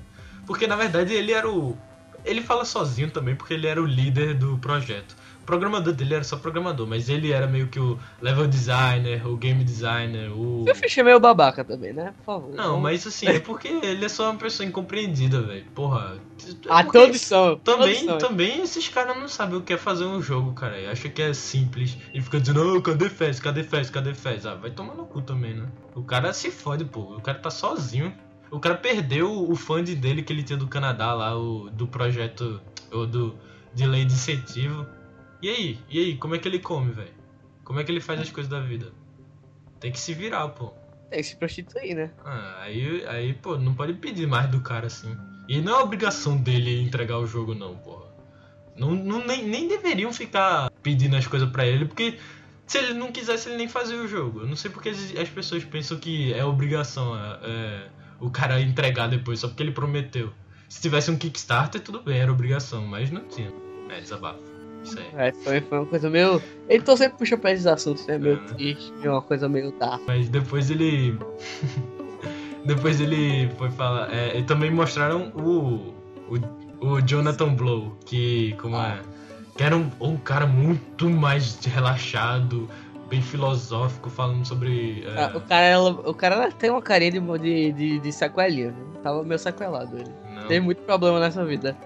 Porque na verdade ele era o. Ele fala sozinho também porque ele era o líder do projeto. O programador dele era só programador, mas ele era meio que o level designer, o game designer, o. Eu fichei meio babaca também, né? Por favor. Não, mas assim, é porque ele é só uma pessoa incompreendida, velho. Porra. é Ah, todos são. Também, todos são. também esses caras não sabem o que é fazer um jogo, cara. E Acha que é simples. E fica dizendo, oh, cadê Fez? Cadê Fez? Cadê Fez? Ah, vai tomar no cu também, né? O cara se fode, pô. O cara tá sozinho. O cara perdeu o fã dele que ele tinha do Canadá lá, o, do projeto. O do. de lei de incentivo. E aí? E aí? Como é que ele come, velho? Como é que ele faz as coisas da vida? Tem que se virar, pô. Tem que se prostituir, né? Ah, aí, aí, pô, não pode pedir mais do cara assim. E não é obrigação dele entregar o jogo, não, porra. Não, não, nem, nem deveriam ficar pedindo as coisas pra ele, porque se ele não quisesse, ele nem fazia o jogo. Eu não sei porque as, as pessoas pensam que é obrigação é, é, o cara entregar depois, só porque ele prometeu. Se tivesse um Kickstarter, tudo bem, era obrigação, mas não tinha. É, desabafo. Isso aí. É, foi, foi uma coisa meio. Ele tô sempre puxa pra esses assuntos, né? Meio Ah. triste, é uma coisa meio tá. Mas depois ele. (laughs) depois ele foi falar. É, e também mostraram o, o. O Jonathan Blow, que. Como é? Que era um, um cara muito mais relaxado, bem filosófico, falando sobre. é, Ah, O cara, o cara tem uma carinha de, de, de, de sequelinha, viu? Tava meio sequelado ele. não. Tem muito problema nessa vida.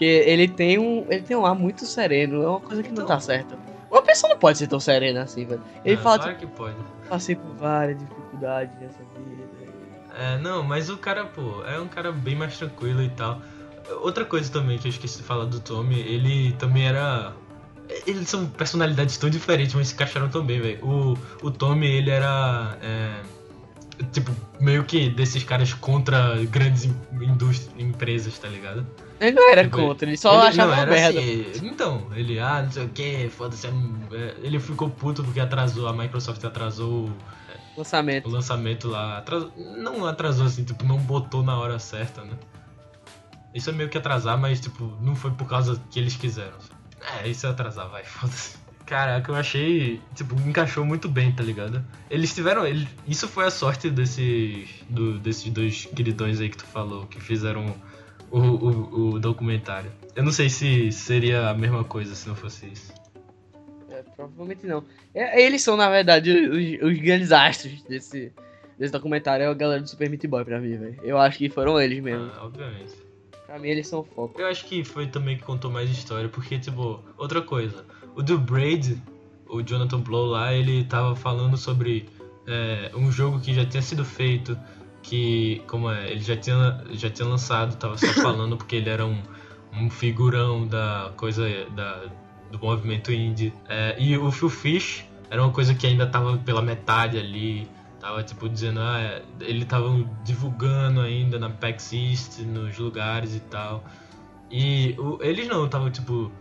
Porque ele tem um. Ele tem um ar muito sereno, é uma coisa que não Então. tá certa. Uma pessoa não pode ser tão serena assim, velho. Ele Ah, fala, claro que pode. tipo, passei por várias dificuldades nessa vida. É, não, mas o cara, pô, é um cara bem mais tranquilo e tal. Outra coisa também que eu esqueci de falar do Tommy, ele também era. Eles são personalidades tão diferentes, mas se encaixaram tão bem, velho. O, o Tommy, ele era. é, tipo, meio que desses caras contra grandes in- indústrias, empresas, tá ligado? Ele não era contra, ele só Ele- achava não, uma merda. assim, então, ele, ah, não sei o que, foda-se. é, Ele ficou puto porque atrasou, a Microsoft atrasou o Lançamento. o lançamento lá atrasou, não atrasou assim, tipo, não botou na hora certa, né? Isso é meio que atrasar, mas tipo, não foi por causa que eles quiseram. É, isso é atrasar, vai, (laughs) foda-se. Caraca, eu achei, tipo, encaixou muito bem, tá ligado? Eles tiveram, ele, isso foi a sorte desses, do, desses dois queridões aí que tu falou, que fizeram o, o, o documentário. Eu não sei se seria a mesma coisa se não fosse isso. É, provavelmente não. É, eles são, na verdade, os, os grandes astros desse, desse documentário. É a galera do Super Meat Boy pra mim, velho. Eu acho que foram eles mesmo. Ah, obviamente. Pra mim, eles são o foco. Eu acho que foi também que contou mais história, porque, tipo, outra coisa, o do Braid, o Jonathan Blow lá, ele tava falando sobre é, um jogo que já tinha sido feito, que, como é, ele já tinha, já tinha lançado, tava só (laughs) falando porque ele era um, um figurão da coisa, da, do movimento indie. É, e o Phil Fish era uma coisa que ainda tava pela metade ali, tava, tipo, dizendo, ah, é, ele tava divulgando ainda na PAX East, nos lugares e tal. E o- eles não, estavam tipo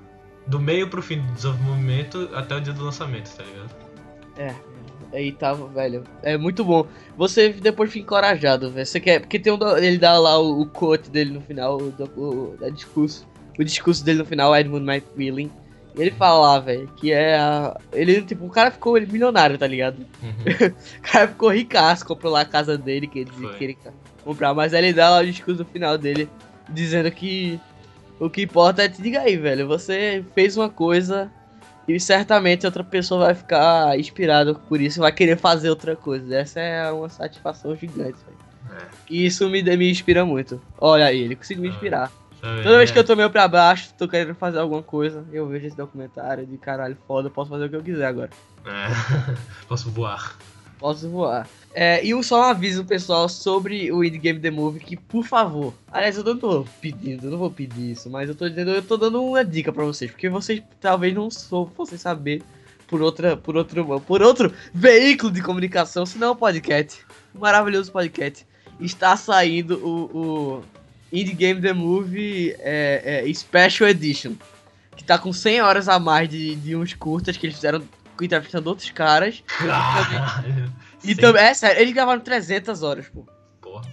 do meio pro fim do desenvolvimento até o dia do lançamento, tá ligado? É, aí tava, velho. É muito bom. Você depois fica encorajado, velho. Você quer. Porque tem um. Ele dá lá o, o quote dele no final, o, o, da discurso. O discurso dele no final, Edmund McMillan. E ele fala lá, velho, que é a. Ele, tipo, o cara ficou milionário, tá ligado? Uhum. (laughs) O cara ficou ricaço, comprou lá a casa dele, que ele dizia que ele comprar. Mas aí ele dá lá o discurso no final dele, dizendo que o que importa é te diga aí, velho. Você fez uma coisa e certamente outra pessoa vai ficar inspirada por isso e vai querer fazer outra coisa. Essa é uma satisfação gigante, velho. É. E isso me, me inspira muito. Olha aí, ele conseguiu me inspirar. Tá vendo, Toda vez né? que eu tô meio pra baixo, tô querendo fazer alguma coisa, eu vejo esse documentário de caralho foda, eu posso fazer o que eu quiser agora. É. (laughs) Posso voar. Posso voar. É, e só um aviso pessoal sobre o Indie Game The Movie que, por favor, aliás, eu não tô pedindo, eu não vou pedir isso, mas eu tô dizendo, eu tô dando uma dica pra vocês, porque vocês talvez não fossem saber por outra, por outro, por outro veículo de comunicação, senão o podcast, o maravilhoso podcast, está saindo o, o Indie Game The Movie é, é, Special Edition, que tá com 100 horas a mais de, de uns curtas que eles fizeram entrevistando outros caras. Caralho. E também, é sério, eles gravaram 300 horas, pô, Porra.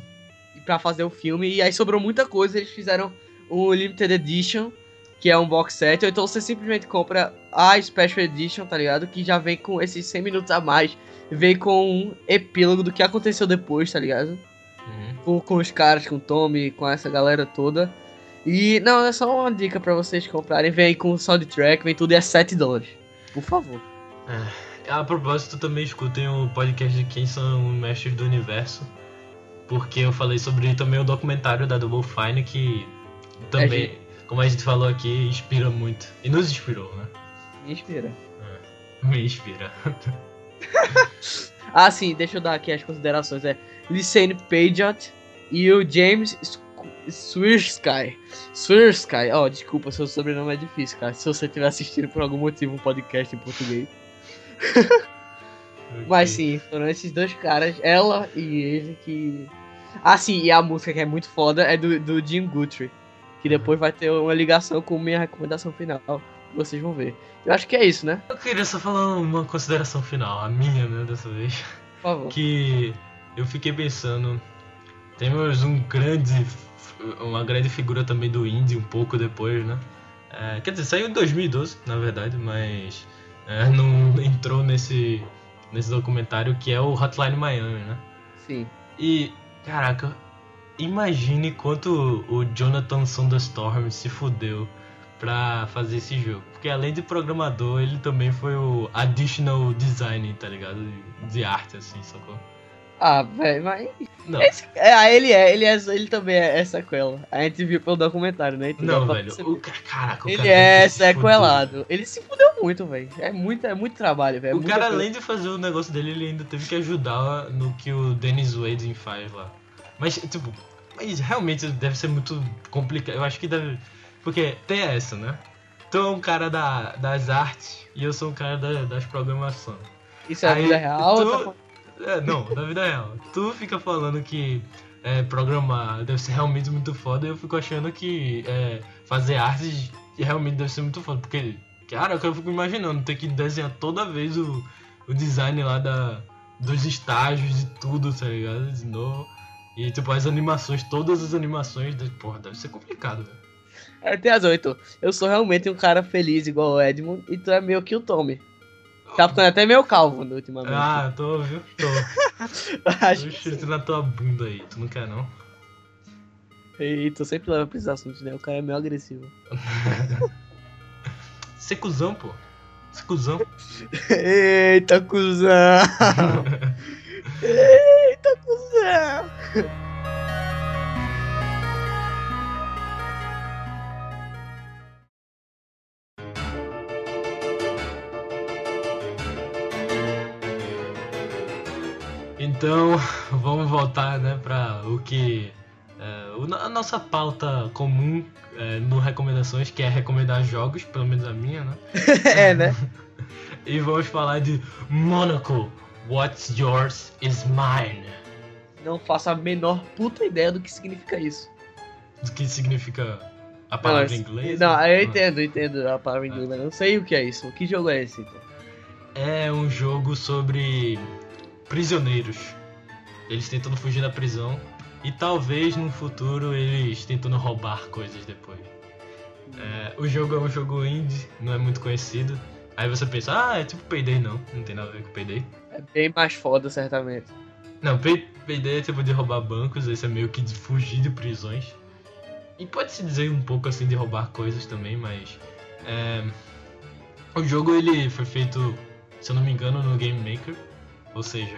pra fazer o filme. E aí sobrou muita coisa, eles fizeram um Limited Edition, que é um box set. Ou então você simplesmente compra a Special Edition, tá ligado? Que já vem com esses 100 minutos a mais. Vem com um epílogo do que aconteceu depois, tá ligado? Uhum. Com, com os caras, com o Tommy, com essa galera toda. E não, é só uma dica pra vocês comprarem. Vem com soundtrack, vem tudo e é 7 dólares. Por favor. A propósito, também escutem o podcast de quem são os mestres do universo. Porque eu falei sobre também o documentário da Double Fine que também, como a gente falou aqui, inspira muito. E nos inspirou, né? Me inspira. Me inspira. (laughs) Ah, sim, deixa eu dar aqui as considerações. É Lyssane Pageant e o James Swirsky. Swirsky. Ó, desculpa, seu sobrenome é difícil, cara. Se você estiver assistindo por algum motivo um podcast em português. Mas sim, foram esses dois caras, ela e ele, que. Ah, sim, e a música que é muito foda é do, do Jim Guthrie. Que depois vai ter uma ligação com minha recomendação final. Vocês vão ver. Eu acho que é isso, né? Eu queria só falar uma consideração final, a minha, né, dessa vez. Por favor. Que eu fiquei pensando. Temos um grande. Uma grande figura também do indie um pouco depois, né? É, quer dizer, saiu em 2012, na verdade, mas é, (laughs) não entrou nesse, nesse documentário que é o Hotline Miami, né? Sim. E, caraca, imagine quanto o Jonathan Thunderstorm se fudeu pra fazer esse jogo. Porque além de programador, ele também foi o additional design, tá ligado? De, de arte, assim, sacou? Ah, velho, mas. Não, Esse- é, ah, ele é, ele é, ele também é, é sequela. A gente viu pelo documentário, né? Então não, velho. O, ca- caraca, o Ele cara é se sequelado. Ele se fudeu muito, velho. É muito, é muito trabalho, velho. é O cara, coisa. além de fazer o negócio dele, ele ainda teve que ajudar no que o Dennis Wade faz lá. Mas, tipo, mas realmente deve ser muito complicado. Eu acho que deve. Porque tem essa, né? Tu é um cara da, das artes e eu sou um cara da, das programações. Isso é a vida real? tu- tá É, não, da vida real. Tu fica falando que é, programar deve ser realmente muito foda e eu fico achando que é, fazer artes realmente deve ser muito foda. Porque, cara, eu fico imaginando ter que desenhar toda vez o, o design lá da, dos estágios de tudo, tá ligado? De novo. E tipo, as animações, todas as animações, porra, deve ser complicado, velho. É, tem razão, Heitor. Eu sou realmente um cara feliz igual o Edmund e tu é meio que o Tommy. Tá ficando até meio calvo né, ultimamente. Ah, tô, viu? Tô. (laughs) Acho que chute na tua bunda aí, tu não quer não? Heitor sempre leva pra esses assuntos, né? O cara é meio agressivo. (laughs) Ser cuzão, pô. Ser cuzão. (laughs) Eita, cuzão! Eita, cuzão! Então, (laughs) vamos voltar, né, pra o que. é, a nossa pauta comum é, no Recomendações, que é recomendar jogos, pelo menos a minha, né? (laughs) é, né? (laughs) E vamos falar de Monaco. What's yours is mine. Não faço a menor puta ideia do que significa isso. O que significa a palavra em Não, inglês? Não, né? eu entendo, eu entendo a palavra em inglês, mas não sei o que é isso. Que jogo é esse, então? É um jogo sobre prisioneiros. Eles tentando fugir da prisão e talvez no futuro eles tentando roubar coisas depois. É, o jogo é um jogo indie, não é muito conhecido. Aí você pensa, ah, é tipo Payday, não, não tem nada a ver com Payday. É bem mais foda, certamente. Não, Pay- Payday é tipo de roubar bancos, esse é meio que de fugir de prisões. E pode-se dizer um pouco assim de roubar coisas também, mas. é, o jogo ele foi feito, se eu não me engano, no Game Maker, ou seja,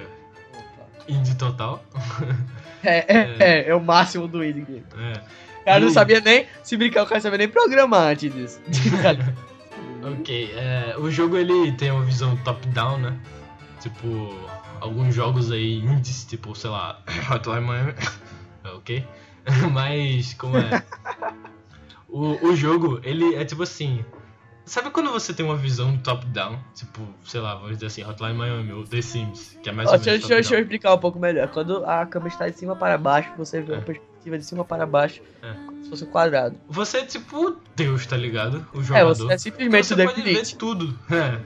indie total. (laughs) É, é, é, é o máximo do indie game. É. O cara não sabia nem, se brincar, o cara não sabia nem programar antes disso. (laughs) Ok, é, o jogo ele tem uma visão top-down, né? Tipo, alguns jogos aí indies, tipo, sei lá, (coughs) Hotline Miami, é, (coughs) ok? (laughs) Mas, como é? O, o jogo, ele é tipo assim, sabe quando você tem uma visão top-down? Tipo, sei lá, vamos dizer assim, Hotline Miami ou The Sims, que é mais Ó, ou deixa, eu- menos deixa, deixa eu explicar um pouco melhor. Quando a câmera está de cima para baixo, você vê É. uma perspectiva de cima para baixo, É. como se fosse um quadrado. Você é tipo Deus, tá ligado? O É, jogador. você é simplesmente Você o pode David ver Lynch. tudo. (laughs) É.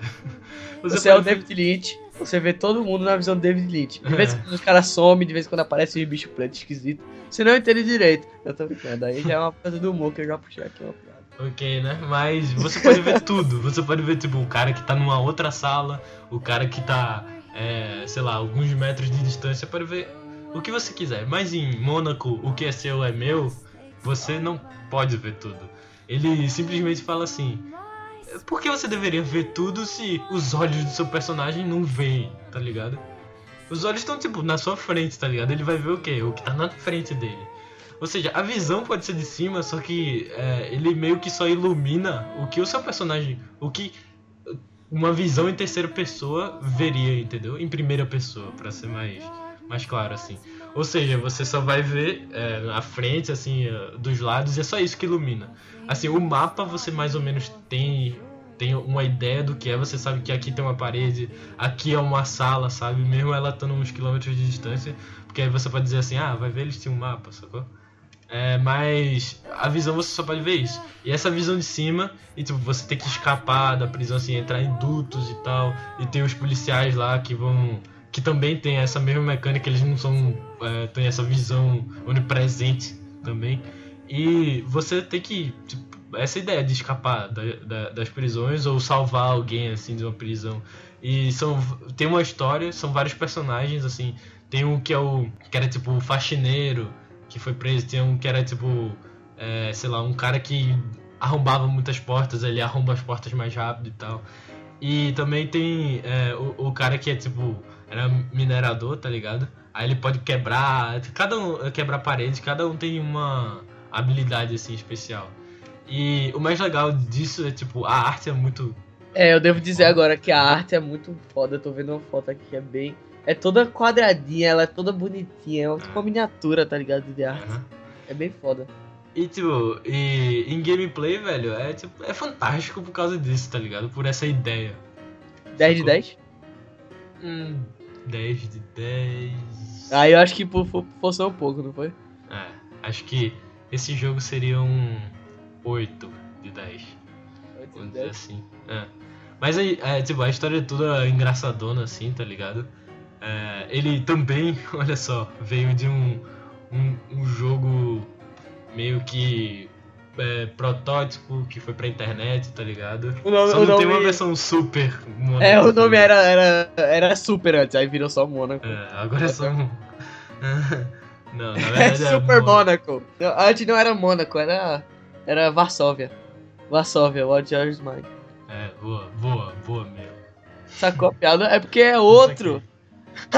Você, é o pode ver- David Lynch, você vê todo mundo na visão do David Lynch. De vez em É. quando os caras somem, de vez em quando aparece um bicho preto esquisito. Você não entende direito. Eu tô brincando, aí já é uma coisa do humor que eu já puxei aqui piada. Ok, né? Mas você pode ver (laughs) tudo. Você pode ver, tipo, o cara que tá numa outra sala, o cara que tá, é, sei lá, alguns metros de distância. Pode ver o que você quiser. Mas em Mônaco, o que é seu é meu, você não pode ver tudo. Ele simplesmente fala assim: por que você deveria ver tudo se os olhos do seu personagem não veem, tá ligado? Os olhos estão, tipo, na sua frente, tá ligado? Ele vai ver o quê? O que tá na frente dele. Ou seja, a visão pode ser de cima, só que é, ele meio que só ilumina o que o seu personagem. O que uma visão em terceira pessoa veria, entendeu? Em primeira pessoa, pra ser mais, mais claro assim. Ou seja, você só vai ver é, na frente, assim, eh, dos lados, e é só isso que ilumina. Assim, o mapa você mais ou menos tem, tem uma ideia do que é, você sabe que aqui tem uma parede, aqui é uma sala, sabe? Mesmo ela estando uns quilômetros de distância, porque aí você pode dizer assim, ah, vai ver, eles tinham um mapa, sacou? É, mas a visão você só pode ver isso. E essa visão de cima, e tipo, você tem que escapar da prisão, assim, entrar em dutos e tal. E tem os policiais lá que vão. que também tem essa mesma mecânica, eles não são. É, tem essa visão onipresente também. E você tem que. Tipo, essa ideia de escapar da- da- das prisões ou salvar alguém assim de uma prisão. E são tem uma história, são vários personagens assim. Tem um que é o que era tipo o faxineiro que foi preso, tem um que era tipo é, sei lá, um cara que arrombava muitas portas, ele arromba as portas mais rápido e tal. E também tem é, o, o cara que é tipo era minerador, tá ligado? Aí ele pode quebrar, cada um quebrar parede, cada um tem uma habilidade assim especial. E o mais legal disso é tipo a arte é muito É, eu devo dizer agora que a arte é muito foda. Eu tô vendo uma foto aqui que é bem. É toda quadradinha, ela é toda bonitinha. É uma tipo uma miniatura, tá ligado? De arte. Aham. É bem foda. E tipo, e em gameplay, velho, é tipo, é fantástico por causa disso, tá ligado? Por essa ideia. 10 de Sacou? 10? Hum, 10 de 10. Aí eu acho que for- for- forçou um pouco, não foi? É, acho que esse jogo seria um 8 de 10. Vamos dizer assim. É. Mas aí, é, tipo, a história é toda engraçadona, assim, tá ligado? É, ele também, (laughs) olha só, veio de um, um, um jogo meio que é, protótipo que foi pra internet, tá ligado? O nome, Só não tem nome- uma versão super. Monaco, É, o tá nome era, era, era Super antes, aí virou só Mônaco. É, agora é só (laughs) (laughs) não, na É, verdade é. Super Mon- Mônaco. Não, Antes não era Mônaco, era, era Varsóvia. Varsóvia, What Yours Mine. É, boa, boa, boa mesmo. Sacou a piada? É porque é outro.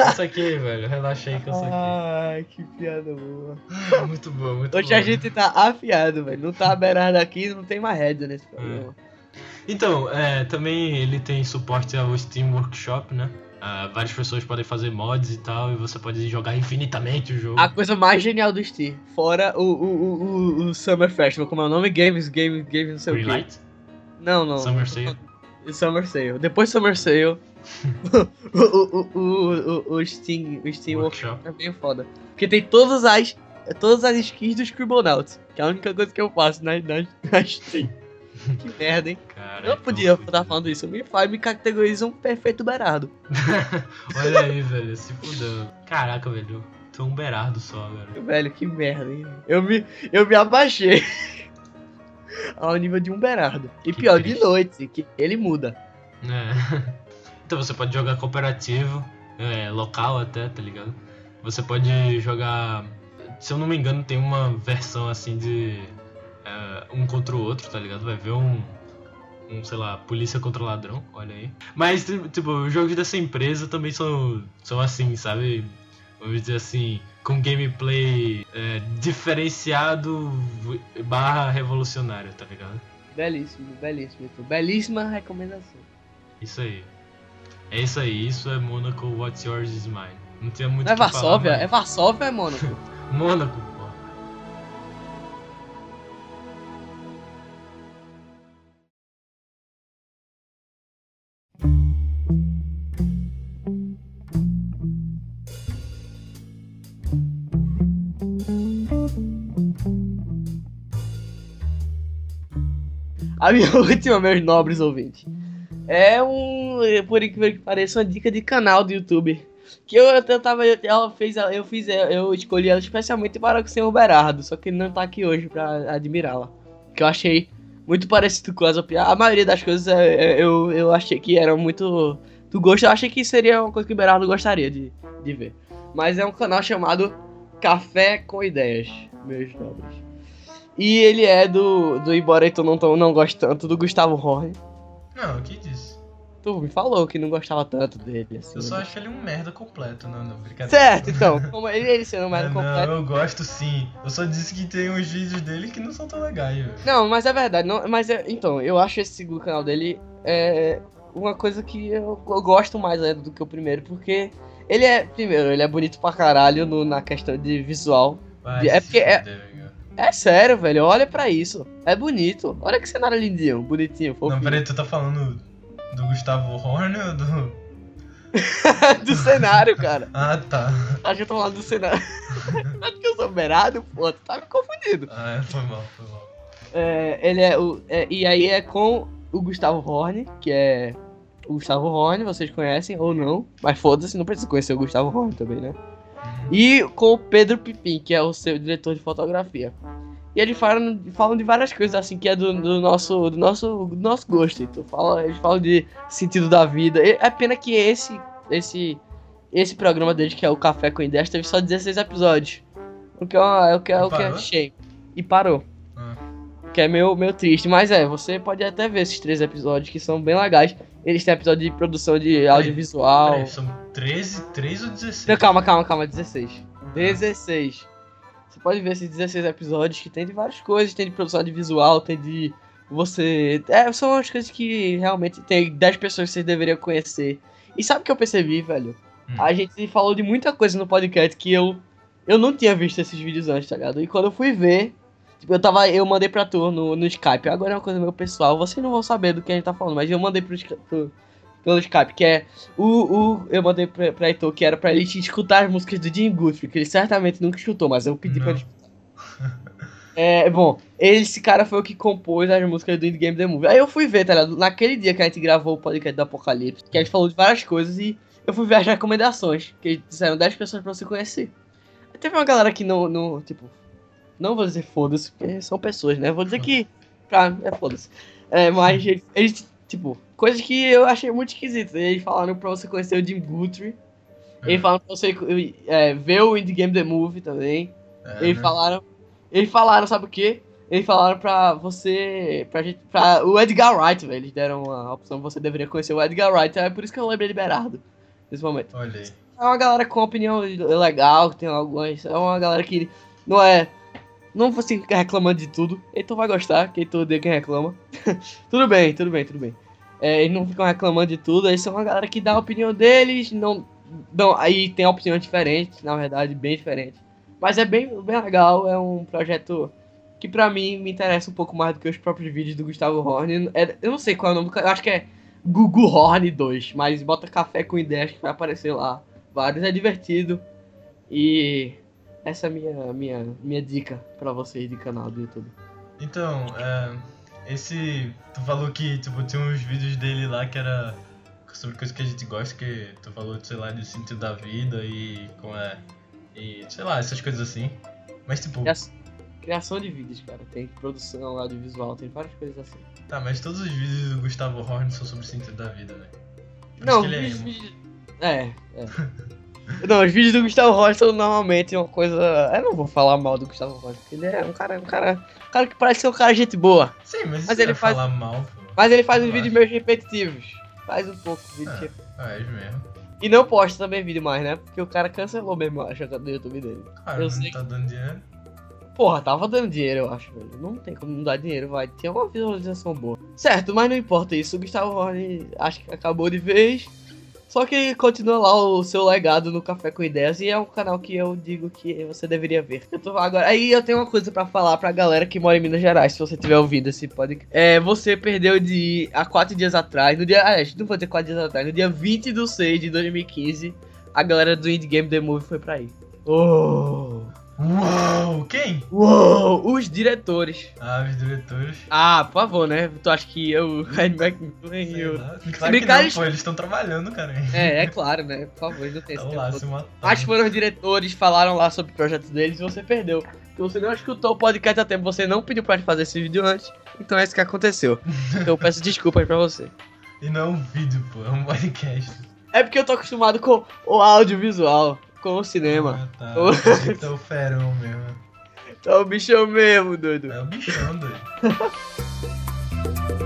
Isso aqui, (laughs) velho, relaxa aí que eu saquei. Ai, que piada boa. (laughs) Muito boa, muito Hoje boa. a gente tá afiado, velho. Não tá beirado aqui, não tem mais rédea nesse programa. Então, é, também ele tem suporte ao Steam Workshop, né? Ah, várias pessoas podem fazer mods e tal, e você pode jogar infinitamente o jogo. A coisa mais genial do Steam, fora o, o, o, o, Summer Festival, como é o nome? Games, Games, Games, não sei o quê. Não, não. Summer Sale? Summer Sale. Depois Summer Sale, (laughs) o, o, o, o, o Steam, o Steam Workshop. É bem foda. Porque tem todas as, todas as skins do Scribblenauts, que é a única coisa que eu faço na, na, na (laughs) Steam. que merda, hein? Cara, Eu não podia estar falando isso. Me faz, me categoriza um perfeito berardo. (laughs) Olha aí, velho, se fudeu. Caraca, velho, tô um berardo só, velho. Velho, que merda, hein? Eu me, eu me abaixei ao nível de um berardo. E Que pior, triste. de noite, que ele muda. É. Então você pode jogar cooperativo, é, local até, tá ligado? Você pode jogar. Se eu não me engano, tem uma versão assim de. é, um contra o outro, tá ligado? Vai ver um. Um, sei lá, polícia contra ladrão, olha aí. Mas, ti- tipo, os jogos dessa empresa também são, são assim, sabe? Vamos dizer assim, com gameplay é, diferenciado barra revolucionário, tá ligado? Belíssimo, belíssimo. Belíssima recomendação. Isso aí. É isso aí, isso é Monaco What's Yours is Mine. Não tinha muito Não é que falar, Varsóvia? mas- É Varsóvia ou é Mônaco? (laughs) Mônaco, pô. A minha (laughs) última, meus nobres ouvintes. É um, por incrível que pareça, uma dica de canal do YouTube. Que eu, eu tava, ela fez, eu fiz, eu escolhi ela especialmente para o senhor Berardo, só que ele não tá aqui hoje pra admirá-la. Que eu achei muito parecido com as opiniões. A maioria das coisas é, é, eu, eu achei que eram muito do gosto. Eu achei que seria uma coisa que o Berardo gostaria de, de ver. Mas é um canal chamado Café com Ideias, meus nobres. E ele é do, do embora tu não, não goste tanto, do Gustavo Horn. Não, o que disse? Tu me falou que não gostava tanto dele, assim. Eu só acho ele um merda completo, não, não, brincadeira. Certo, então. Como ele, ele sendo um merda É, completo. Não, eu gosto sim. Eu só disse que tem uns vídeos dele que não são tão legais. Não, mas é verdade. Não, mas é- então, eu acho esse segundo canal dele é uma coisa que eu, eu gosto mais né, do que o primeiro, porque Ele é, primeiro, ele é bonito pra caralho no- na questão de visual. Vai É porque é-. É sério, velho, olha pra isso. É bonito. Olha que cenário lindinho, bonitinho, Não, fofinho. peraí, tu tá falando do Gustavo Horner ou do. (laughs) do cenário, cara. (laughs) Ah, tá. A gente tá falando do cenário. (laughs) Acho que eu sou beirado, pô, tu tá me confundindo. Ah, foi mal, foi mal. É, ele é o. é- e aí é com o Gustavo Horn, que é. O Gustavo Horn, vocês conhecem ou não. Mas foda-se, não precisa conhecer o Gustavo Horn também, né? E com o Pedro Pipim, que é o seu diretor de fotografia. E eles falam, falam de várias coisas assim que é do, do nosso, do, nosso, do nosso gosto. Então, fala, eles falam de sentido da vida. É pena que esse, esse, esse programa deles, que é o Café com Ideias, teve só 16 episódios. O que é, uma- o que é, o que é shame. E parou. Que é meio, meio triste. Mas é, você pode até ver esses três episódios que são bem legais. Eles têm episódio de produção de audiovisual. Peraí, são 13, 13 ou 16? Não, calma, calma, calma, 16. 16. Você pode ver esses 16 episódios que tem de várias coisas, tem de produção de visual, tem de você. É, são as coisas que realmente tem 10 pessoas que vocês deveriam conhecer. E sabe o que eu percebi, velho? Hum. A gente falou de muita coisa no podcast que eu eu não tinha visto esses vídeos antes, tá ligado? E quando eu fui ver, eu tava. Eu mandei pra tu no, no Skype. Agora é uma coisa meu pessoal, vocês não vão saber do que a gente tá falando, mas eu mandei pro, pro- pelo Skype, que é o, o. Eu mandei pra, pra Heitor que era pra ele escutar as músicas do Jim Guthrie, que ele certamente nunca escutou, mas eu pedi pra Não. ele É, bom, esse cara foi o que compôs as músicas do Indie Game The Movie. Aí eu fui ver, tá ligado? Naquele dia que a gente gravou o podcast do Apocalipse, que a gente falou de várias coisas e eu fui ver as recomendações, que disseram 10 pessoas pra você conhecer. Aí teve uma galera que não, não tipo, não vou dizer foda-se, porque são pessoas, né? Vou dizer que, pra, é foda-se. É, mas eles, eles, tipo, coisas que eu achei muito esquisitas. Eles falaram pra você conhecer o Jim Guthrie, eles falaram pra você é, ver o Indie Game The Movie também. É, Eles né? falaram. Eles falaram, sabe o quê? Eles falaram pra você. Pra gente. Pra o Edgar Wright, velho. Eles deram a opção você deveria conhecer o Edgar Wright. É por isso que eu lembrei de Berardo. Nesse momento. Olha aí. É uma galera com opinião legal, que tem algumas. É uma galera que não é. Não você ficar reclamando de tudo. Então vai gostar, quem tu odeia quem reclama. (laughs) tudo bem, tudo bem, tudo bem. É, eles não ficam reclamando de tudo, eles são uma galera que dá a opinião deles, não. não aí tem opiniões diferentes, na verdade, bem diferentes. Mas é bem, bem legal, é um projeto que pra mim me interessa um pouco mais do que os próprios vídeos do Gustavo Horn. É- eu não sei qual é o nome, eu acho que é Gugu Horn 2, mas bota café com ideias que vai aparecer lá. Vários, é divertido. E essa é a minha, minha, minha dica pra vocês de canal do YouTube. Então, é, esse. Tu falou que tipo, tinha uns vídeos dele lá que era sobre coisas que a gente gosta, que tu falou, sei lá, do sentido da vida e como é. E sei lá, essas coisas assim. Mas tipo, Criação, de vídeos, cara. Tem produção, audiovisual, tem várias coisas assim. tá, mas todos os vídeos do Gustavo Horn são sobre o sentido da vida, né? Por Não, isso que ele é emo. vídeos. É, é. (laughs) Não, os vídeos do Gustavo Rocha são normalmente uma coisa. Eu não vou falar mal do Gustavo Rocha, porque ele é um cara, um cara. Um cara que parece ser um cara gente boa. Sim, mas, Mas ele faz- falar mal. Mas ele faz uns vídeos meio repetitivos. Faz um pouco de vídeo repetitivo. Ah, é mesmo. E não posta também vídeo mais, né? Porque o cara cancelou mesmo, eu acho, do YouTube dele. Cara, Eu não sei tá dando dinheiro. Porra, tava dando dinheiro, eu acho, velho. Não tem como não dar dinheiro, vai. Tinha uma visualização boa. Certo, mas não importa isso. O Gustavo Horn acho que acabou de vez. Só que continua lá o seu legado no Café com Ideias e é um canal que eu digo que você deveria ver. Eu tô agora. Aí eu tenho uma coisa pra falar pra galera que mora em Minas Gerais, se você tiver ouvindo esse podcast. É, você perdeu de há quatro dias atrás, no dia. Ah, não vou dizer quatro dias atrás, no dia 20 de 6 de 2015, a galera do Indie Game The Movie foi pra aí. Oh! Uou! Quem? Uou! Os diretores. Ah, os diretores. Ah, por favor, né? Tu acha que eu, (laughs) Ed McMillan e lá. Se Claro brincar, eles- pô, eles estão trabalhando, cara. É, é claro, né? Por favor, não tem esse lá tempo se todo. Mas foram os diretores, falaram lá sobre o projeto deles e você perdeu. Porque você não escutou o podcast a tempo, você não pediu pra fazer esse vídeo antes. Então é isso que aconteceu. (laughs) Então eu peço desculpas pra você. E não é um vídeo, pô, é um podcast. É porque eu tô acostumado com o audiovisual, com o cinema. Ah, tá. Então o ferão mesmo. Tá o bichão mesmo, doido. É o bichão, doido. (laughs)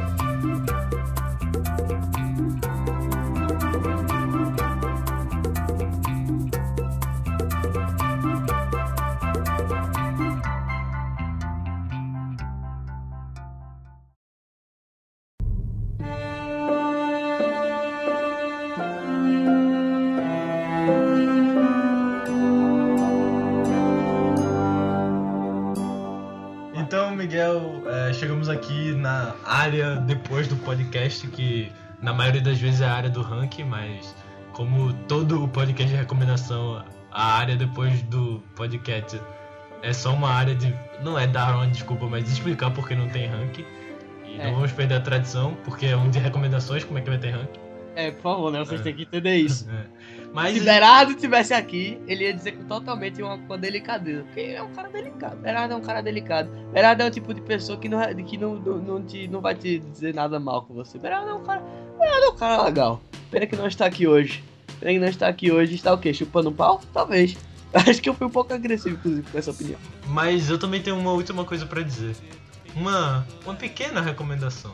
depois do podcast, que na maioria das vezes é a área do ranking, mas como todo o podcast de recomendação, a área depois do podcast é só uma área de. Não é dar uma desculpa, mas explicar porque não tem ranking. E É. não vamos perder a tradição, porque é um de recomendações, como é que vai ter ranking? É, por favor, né? Vocês É. têm que entender isso. É. Mas. Se Berardo tivesse aqui, ele ia dizer com totalmente uma, com delicadeza. Porque ele é um cara delicado. Berardo é um cara delicado. Berardo é o tipo de pessoa que não, que não, não, não, te, não vai te dizer nada mal com você. Berardo é um cara. Berardo é um cara legal. Pena que não está aqui hoje. Pena que não está aqui hoje. Está o quê? Chupando um pau? Talvez. (laughs) Acho que eu fui um pouco agressivo, inclusive, com essa opinião. Mas eu também tenho uma última coisa pra dizer. Uma, uma pequena recomendação.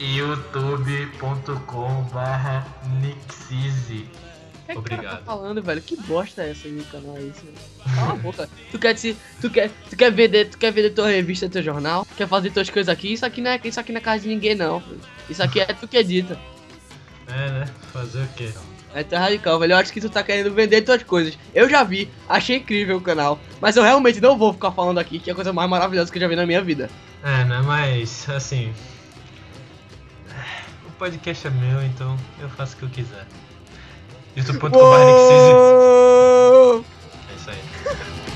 youtube.com barra Nixize é cara Obrigado. tá falando, velho? Que bosta é essa aí no canal aí? isso? Cala a boca. Tu quer, se, tu, quer, tu quer vender, tu quer vender tua revista, teu jornal? Quer fazer tuas coisas aqui? Isso aqui não é, isso aqui não é casa de ninguém, não. filho. Isso aqui é tu que edita. É, né? Fazer o quê? É tão radical, velho. Eu acho que tu tá querendo vender tuas coisas. Eu já vi, achei incrível o canal. Mas eu realmente não vou ficar falando aqui que é a coisa mais maravilhosa que eu já vi na minha vida. É, né? Mas, assim podcast é meu, então eu faço o que eu quiser. youtube.com.br É isso aí.